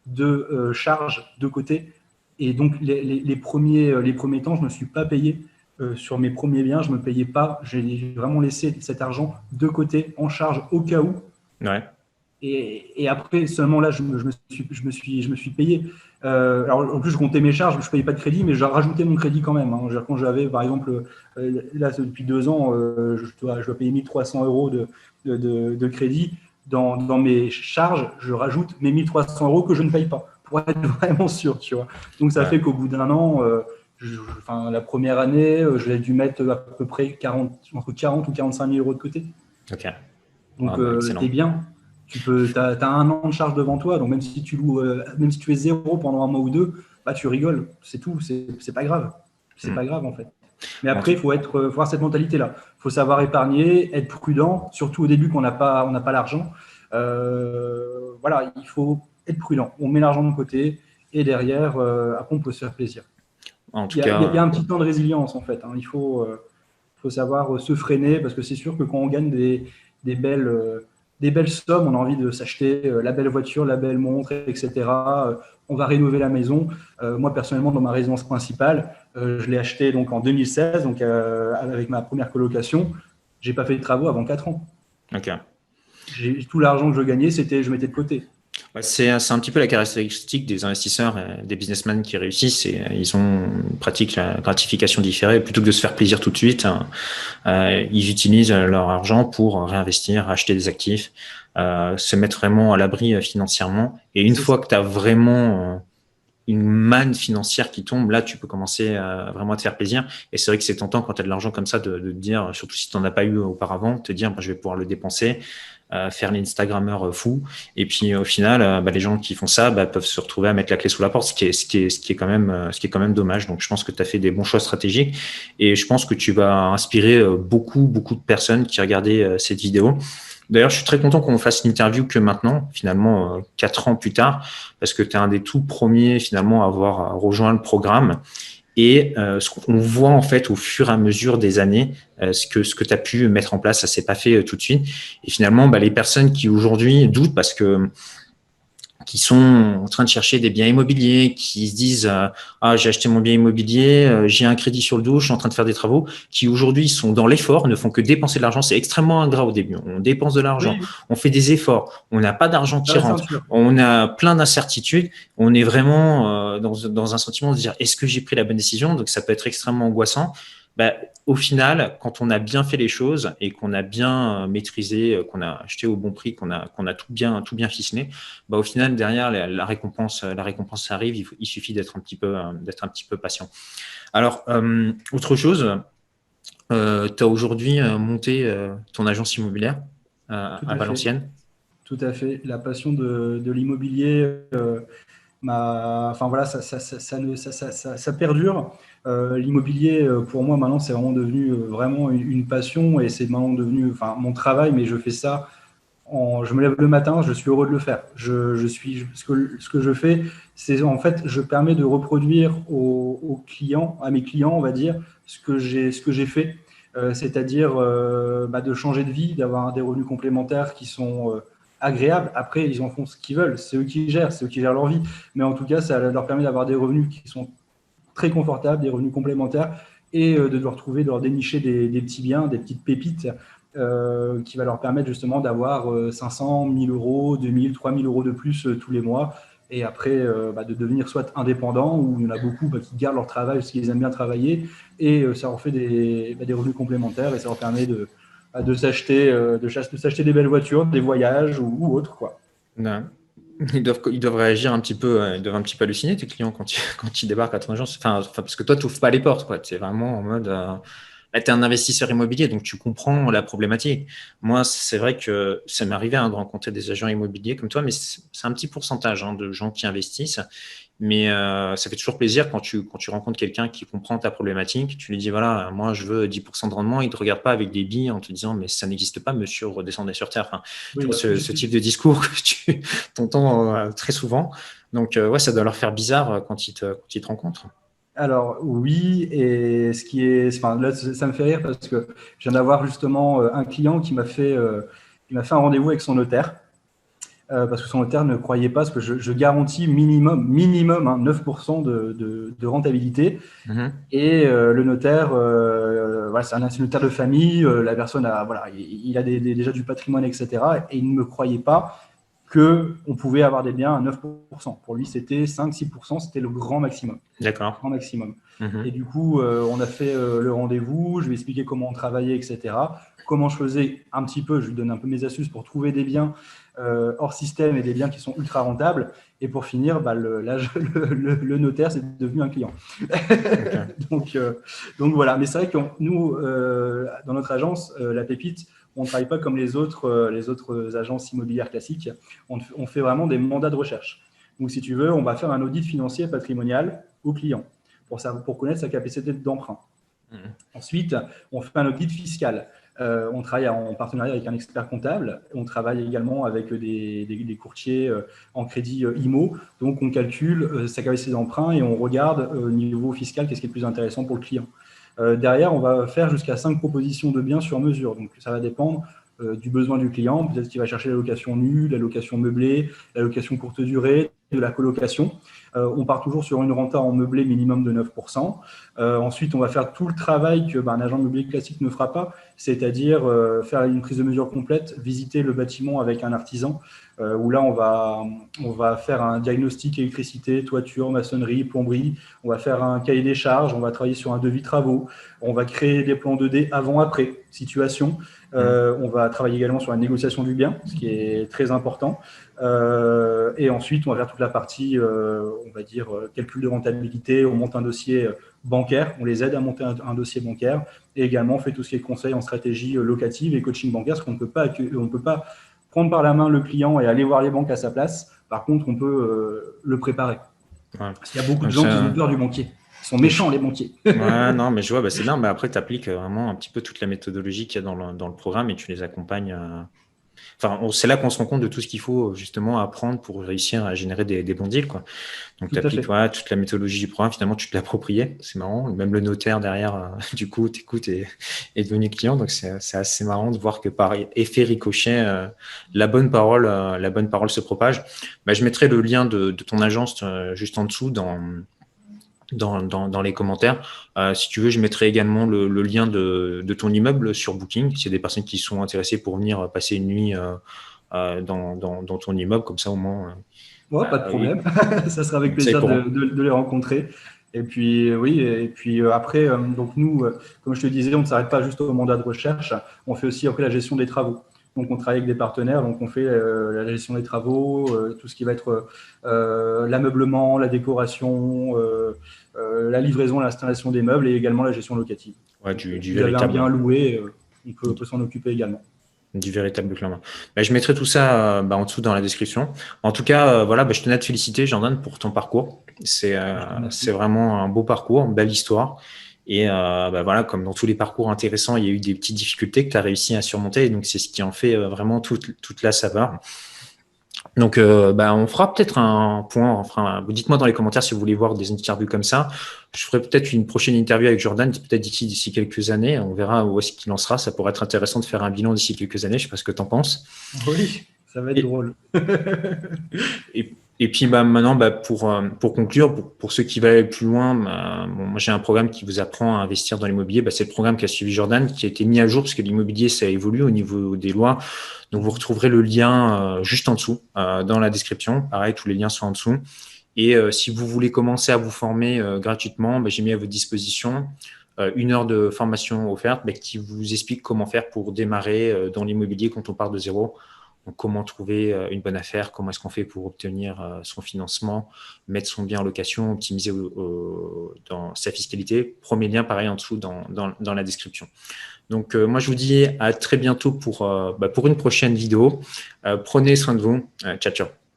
de charges de côté Et donc, les, premiers, les premiers temps, je ne me suis pas payé sur mes premiers biens. Je ne me payais pas. J'ai vraiment laissé cet argent de côté, en charge, au cas où. Ouais. Et, après, seulement là, je me, suis, je me, suis, je me suis payé. Euh, alors, en plus, je comptais mes charges, je ne payais pas de crédit, mais j'ai rajouté mon crédit quand même. Hein. Quand j'avais, par exemple, euh, là, depuis deux ans, euh, je, dois, je dois payer 1300 euros de, de, de, crédit. Dans, dans, mes charges, je rajoute mes 1300 euros que je ne paye pas, pour être vraiment sûr, tu vois. Donc, ça fait qu'au bout d'un an, enfin, la première année, j'ai dû mettre à peu près 40, entre 40 ou 45 000 euros de côté. Ok. Donc, ah, bah, c'est bien tu peux, as, un an de charge devant toi, donc même si tu loues, euh, même si tu es zéro pendant un mois ou deux, bah tu rigoles, c'est tout, c'est pas grave, c'est pas hmm. grave en fait. Mais après, il faut être, faut avoir cette mentalité-là. Il faut savoir épargner, être prudent, surtout au début qu'on n'a pas, on n'a pas l'argent. Euh, voilà, il faut être prudent. On met l'argent de côté et derrière, euh, après, on peut se faire plaisir. En tout il, y a, cas... il, y a, un petit temps de résilience en fait. Hein. Il faut, faut savoir se freiner parce que c'est sûr que quand on gagne des, des belles des belles sommes, on a envie de s'acheter euh, la belle voiture, la belle montre, etc. Euh, on va rénover la maison. Euh, moi, personnellement, dans ma résidence principale, je l'ai acheté donc en 2016, donc avec ma première colocation. J'ai pas fait de travaux avant 4 ans. Ok. Tout l'argent que je gagnais, c'était je mettais de côté. C'est un petit peu la caractéristique des investisseurs, des businessmen qui réussissent. Et euh, ils ont pratique la gratification différée. Plutôt que de se faire plaisir tout de suite, hein, euh, ils utilisent leur argent pour réinvestir, acheter des actifs, euh, se mettre vraiment à l'abri financièrement. Et une fois que tu as vraiment une manne financière qui tombe, là, tu peux commencer à vraiment te faire plaisir. Et c'est vrai que c'est tentant quand tu as de l'argent comme ça de, de dire, surtout si tu n'en as pas eu auparavant, te dire, bah, je vais pouvoir le dépenser, euh, faire l'Instagrammeur euh, fou. Et puis au final, euh, bah, les gens qui font ça bah, peuvent se retrouver à mettre la clé sous la porte, ce qui est, ce qui est, ce qui est, quand, même, ce qui est quand même dommage. Donc je pense que tu as fait des bons choix stratégiques et je pense que tu vas inspirer beaucoup, beaucoup de personnes qui regardaient cette vidéo. D'ailleurs, je suis très content qu'on fasse une interview que maintenant, finalement, quatre ans plus tard, parce que tu es un des tout premiers, finalement, à avoir rejoint le programme. Et euh, ce qu'on voit en fait au fur et à mesure des années, euh, ce que ce que tu as pu mettre en place, ça s'est pas fait euh, tout de suite. Et finalement, bah, les personnes qui aujourd'hui doutent parce que qui sont en train de chercher des biens immobiliers, qui se disent euh, ah j'ai acheté mon bien immobilier, euh, j'ai un crédit sur le dos, je suis en train de faire des travaux, qui aujourd'hui sont dans l'effort, ne font que dépenser de l'argent. C'est extrêmement ingrat au début. On dépense de l'argent, on fait des efforts, on n'a pas d'argent qui rentre, on a plein d'incertitudes, on est vraiment euh, dans, dans un sentiment de dire est-ce que j'ai pris la bonne décision? Donc ça peut être extrêmement angoissant. Bah, au final, quand on a bien fait les choses et qu'on a bien euh, maîtrisé, euh, qu'on a acheté au bon prix, qu'on a, qu'on a tout bien, tout bien ficelé, bah, au final, derrière, la, récompense, la récompense arrive. Il, suffit d'être un petit peu, euh, d'être un petit peu patient. Alors, autre chose, tu as aujourd'hui monté ton agence immobilière à, Valenciennes. Tout à fait. La passion de, de l'immobilier, enfin voilà, ça, ça, ça, perdure. Euh, l'immobilier, euh, pour moi, maintenant, c'est vraiment devenu euh, vraiment une, passion et c'est maintenant devenu enfin, mon travail, mais je fais ça. Je me lève le matin, je suis heureux de le faire. Je, suis, ce, que, je fais, c'est en fait, je permets de reproduire aux, clients, à mes clients, on va dire, ce que j'ai, ce que j'ai fait, c'est-à-dire bah, de changer de vie, d'avoir des revenus complémentaires qui sont agréables. Après, ils en font ce qu'ils veulent, c'est eux qui gèrent, c'est eux qui gèrent leur vie. Mais en tout cas, ça leur permet d'avoir des revenus qui sont très confortable, des revenus complémentaires et euh, de leur trouver, de leur dénicher des, petits biens, des petites pépites euh, qui va leur permettre justement d'avoir 500, 1000 euros, 2000, 3000 euros de plus euh, tous les mois et après bah, de devenir soit indépendant ou il y en a beaucoup bah, qui gardent leur travail parce qu'ils aiment bien travailler et ça leur fait bah, des, revenus complémentaires et ça leur permet de, de s'acheter de, s'acheter des belles voitures, des voyages ou, autre quoi. Ils doivent, ils doivent réagir un petit peu, euh, ils doivent un petit peu halluciner tes clients quand ils, quand ils débarquent à ton agence. Enfin, parce que toi, tu n'ouvres pas les portes. Tu es vraiment en mode. Euh, tu es un investisseur immobilier, donc tu comprends la problématique. Moi, c'est vrai que ça m'est arrivé hein, de rencontrer des agents immobiliers comme toi, mais c'est un petit pourcentage hein, de gens qui investissent mais euh, ça fait toujours plaisir quand tu, quand tu rencontres quelqu'un qui comprend ta problématique. Tu lui dis voilà, moi je veux 10% de rendement. Il ne te regarde pas avec des billes en te disant mais ça n'existe pas, monsieur, redescendez sur terre. Enfin, bah, ce, type de discours que tu entends euh, très souvent. Donc, euh, ouais, ça doit leur faire bizarre quand ils te, quand ils te rencontrent. Alors oui, et ce qui est, enfin, là, ça me fait rire parce que je viens d'avoir justement un client qui m'a fait, il m'a fait un rendez-vous avec son notaire euh, parce que son notaire ne croyait pas, parce que je, garantis minimum, minimum 9% hein, de, de, rentabilité. Mhm. Et euh, le notaire, euh, voilà, c'est un, notaire de famille, la personne a, voilà, il, a déjà du patrimoine, etc. Et il ne me croyait pas qu'on pouvait avoir des biens à 9%. Pour lui, c'était 5-6%, c'était le grand maximum. D'accord. Grand maximum. Mhm. Et du coup, on a fait le rendez-vous, je lui ai expliqué comment on travaillait, etc. Comment je faisais un petit peu, je lui donne un peu mes astuces pour trouver des biens euh, hors système et des biens qui sont ultra rentables. Et pour finir, bah, le, le, notaire, c'est devenu un client. donc, euh, donc voilà, mais c'est vrai que nous, euh, dans notre agence, La Pépite, on ne travaille pas comme les autres, les autres agences immobilières classiques. On, on, fait vraiment des mandats de recherche. Donc si tu veux, on va faire un audit financier patrimonial au client pour, pour connaître sa capacité d'emprunt. Mmh. Ensuite, on fait un audit fiscal. Euh, on travaille en partenariat avec un expert comptable. On travaille également avec des, courtiers euh, en crédit euh, IMO. Donc, on calcule sa capacité d'emprunt et on regarde au niveau fiscal qu'est-ce qui est le plus intéressant pour le client. derrière, on va faire jusqu'à cinq propositions de biens sur mesure. Donc, ça va dépendre du besoin du client. Peut-être qu'il va chercher la location nue, la location meublée, la location courte durée, de la colocation. Euh, on part toujours sur une renta en meublé minimum de 9%. Euh, ensuite, on va faire tout le travail que ben, un agent meublé classique ne fera pas, c'est-à-dire euh, faire une prise de mesure complète, visiter le bâtiment avec un artisan, où là, on va, on va faire un diagnostic électricité, toiture, maçonnerie, plomberie. On va faire un cahier des charges, on va travailler sur un devis travaux, on va créer des plans 2D avant-après, situation. on va travailler également sur la négociation du bien, ce qui est très important. Euh, et ensuite, on va faire toute la partie, euh, on va dire, euh, calcul de rentabilité. On monte un dossier bancaire, on les aide à monter un, dossier bancaire. Et également, on fait tout ce qui est conseil en stratégie locative et coaching bancaire, parce qu'on ne peut pas, on peut pas prendre par la main le client et aller voir les banques à sa place. Par contre, on peut le préparer. Parce qu'il y a beaucoup de gens qui ont peur du banquier. Ils sont méchants, les banquiers. ouais, non, mais je vois, bah, c'est bien. Mais après, tu appliques vraiment un petit peu toute la méthodologie qu'il y a dans le, dans le programme et tu les accompagnes Enfin, c'est là qu'on se rend compte de tout ce qu'il faut justement apprendre pour réussir à générer des, bons deals. Quoi. Donc, tu appliques toute la méthodologie du programme, finalement, tu te l'appropriais. C'est marrant. Même le notaire derrière, euh, du coup, t'écoutes et est devenu client. Donc, c'est assez marrant de voir que par effet ricochet, euh, la, bonne parole, euh, la bonne parole se propage. Bah, je mettrai le lien de, de ton agence juste en dessous dans dans, dans, dans, les commentaires. Euh, si tu veux, je mettrai également le, le lien de, de, ton immeuble sur Booking. S'il y a des personnes qui sont intéressées pour venir passer une nuit euh, euh dans, ton immeuble, comme ça au moins. Ouais, pas de problème. ça sera avec plaisir de, de, les rencontrer. Et puis oui, et puis après, donc nous, comme je te disais, on ne s'arrête pas juste au mandat de recherche. On fait aussi après la gestion des travaux. Donc, on travaille avec des partenaires. Donc, on fait la gestion des travaux, tout ce qui va être l'ameublement, la décoration, la livraison, l'installation des meubles et également la gestion locative. Ouais, du, du véritable. bien loué, euh, on peut, s'en occuper également du véritable clairement. Bah, je mettrai tout ça euh, bah, en dessous dans la description. En tout cas, voilà, bah, je tenais à te féliciter, Jordan, pour ton parcours. C'est c'est vraiment un beau parcours, une belle histoire. Et voilà, comme dans tous les parcours intéressants, il y a eu des petites difficultés que tu as réussi à surmonter. Et donc, c'est ce qui en fait vraiment toute, toute la saveur. Donc, euh, bah, on fera peut-être un point. Enfin, dites-moi dans les commentaires si vous voulez voir des interviews comme ça. Je ferai peut-être une prochaine interview avec Jordan, peut-être d'ici d'ici quelques années. On verra où est-ce qu'il en sera. Ça pourrait être intéressant de faire un bilan d'ici quelques années. Je sais pas ce que tu en penses. Oui, ça va être drôle. et et puis bah, maintenant, bah, pour, euh, pour conclure, pour, pour, ceux qui veulent aller plus loin, bah, bon, moi j'ai un programme qui vous apprend à investir dans l'immobilier. Bah, c'est le programme qu'a suivi Jordan, qui a été mis à jour parce que l'immobilier, ça évolue au niveau des lois. Donc vous retrouverez le lien euh, juste en dessous, euh, dans la description. Pareil, tous les liens sont en dessous. Et si vous voulez commencer à vous former gratuitement, bah, j'ai mis à votre disposition une heure de formation offerte bah, qui vous explique comment faire pour démarrer dans l'immobilier quand on part de zéro comment trouver euh, une bonne affaire, comment est-ce qu'on fait pour obtenir euh, son financement, mettre son bien en location, optimiser sa fiscalité. Premier lien, pareil, en dessous dans, la description. Donc, euh, moi, je vous dis à très bientôt pour, bah, pour une prochaine vidéo. prenez soin de vous. ciao, ciao.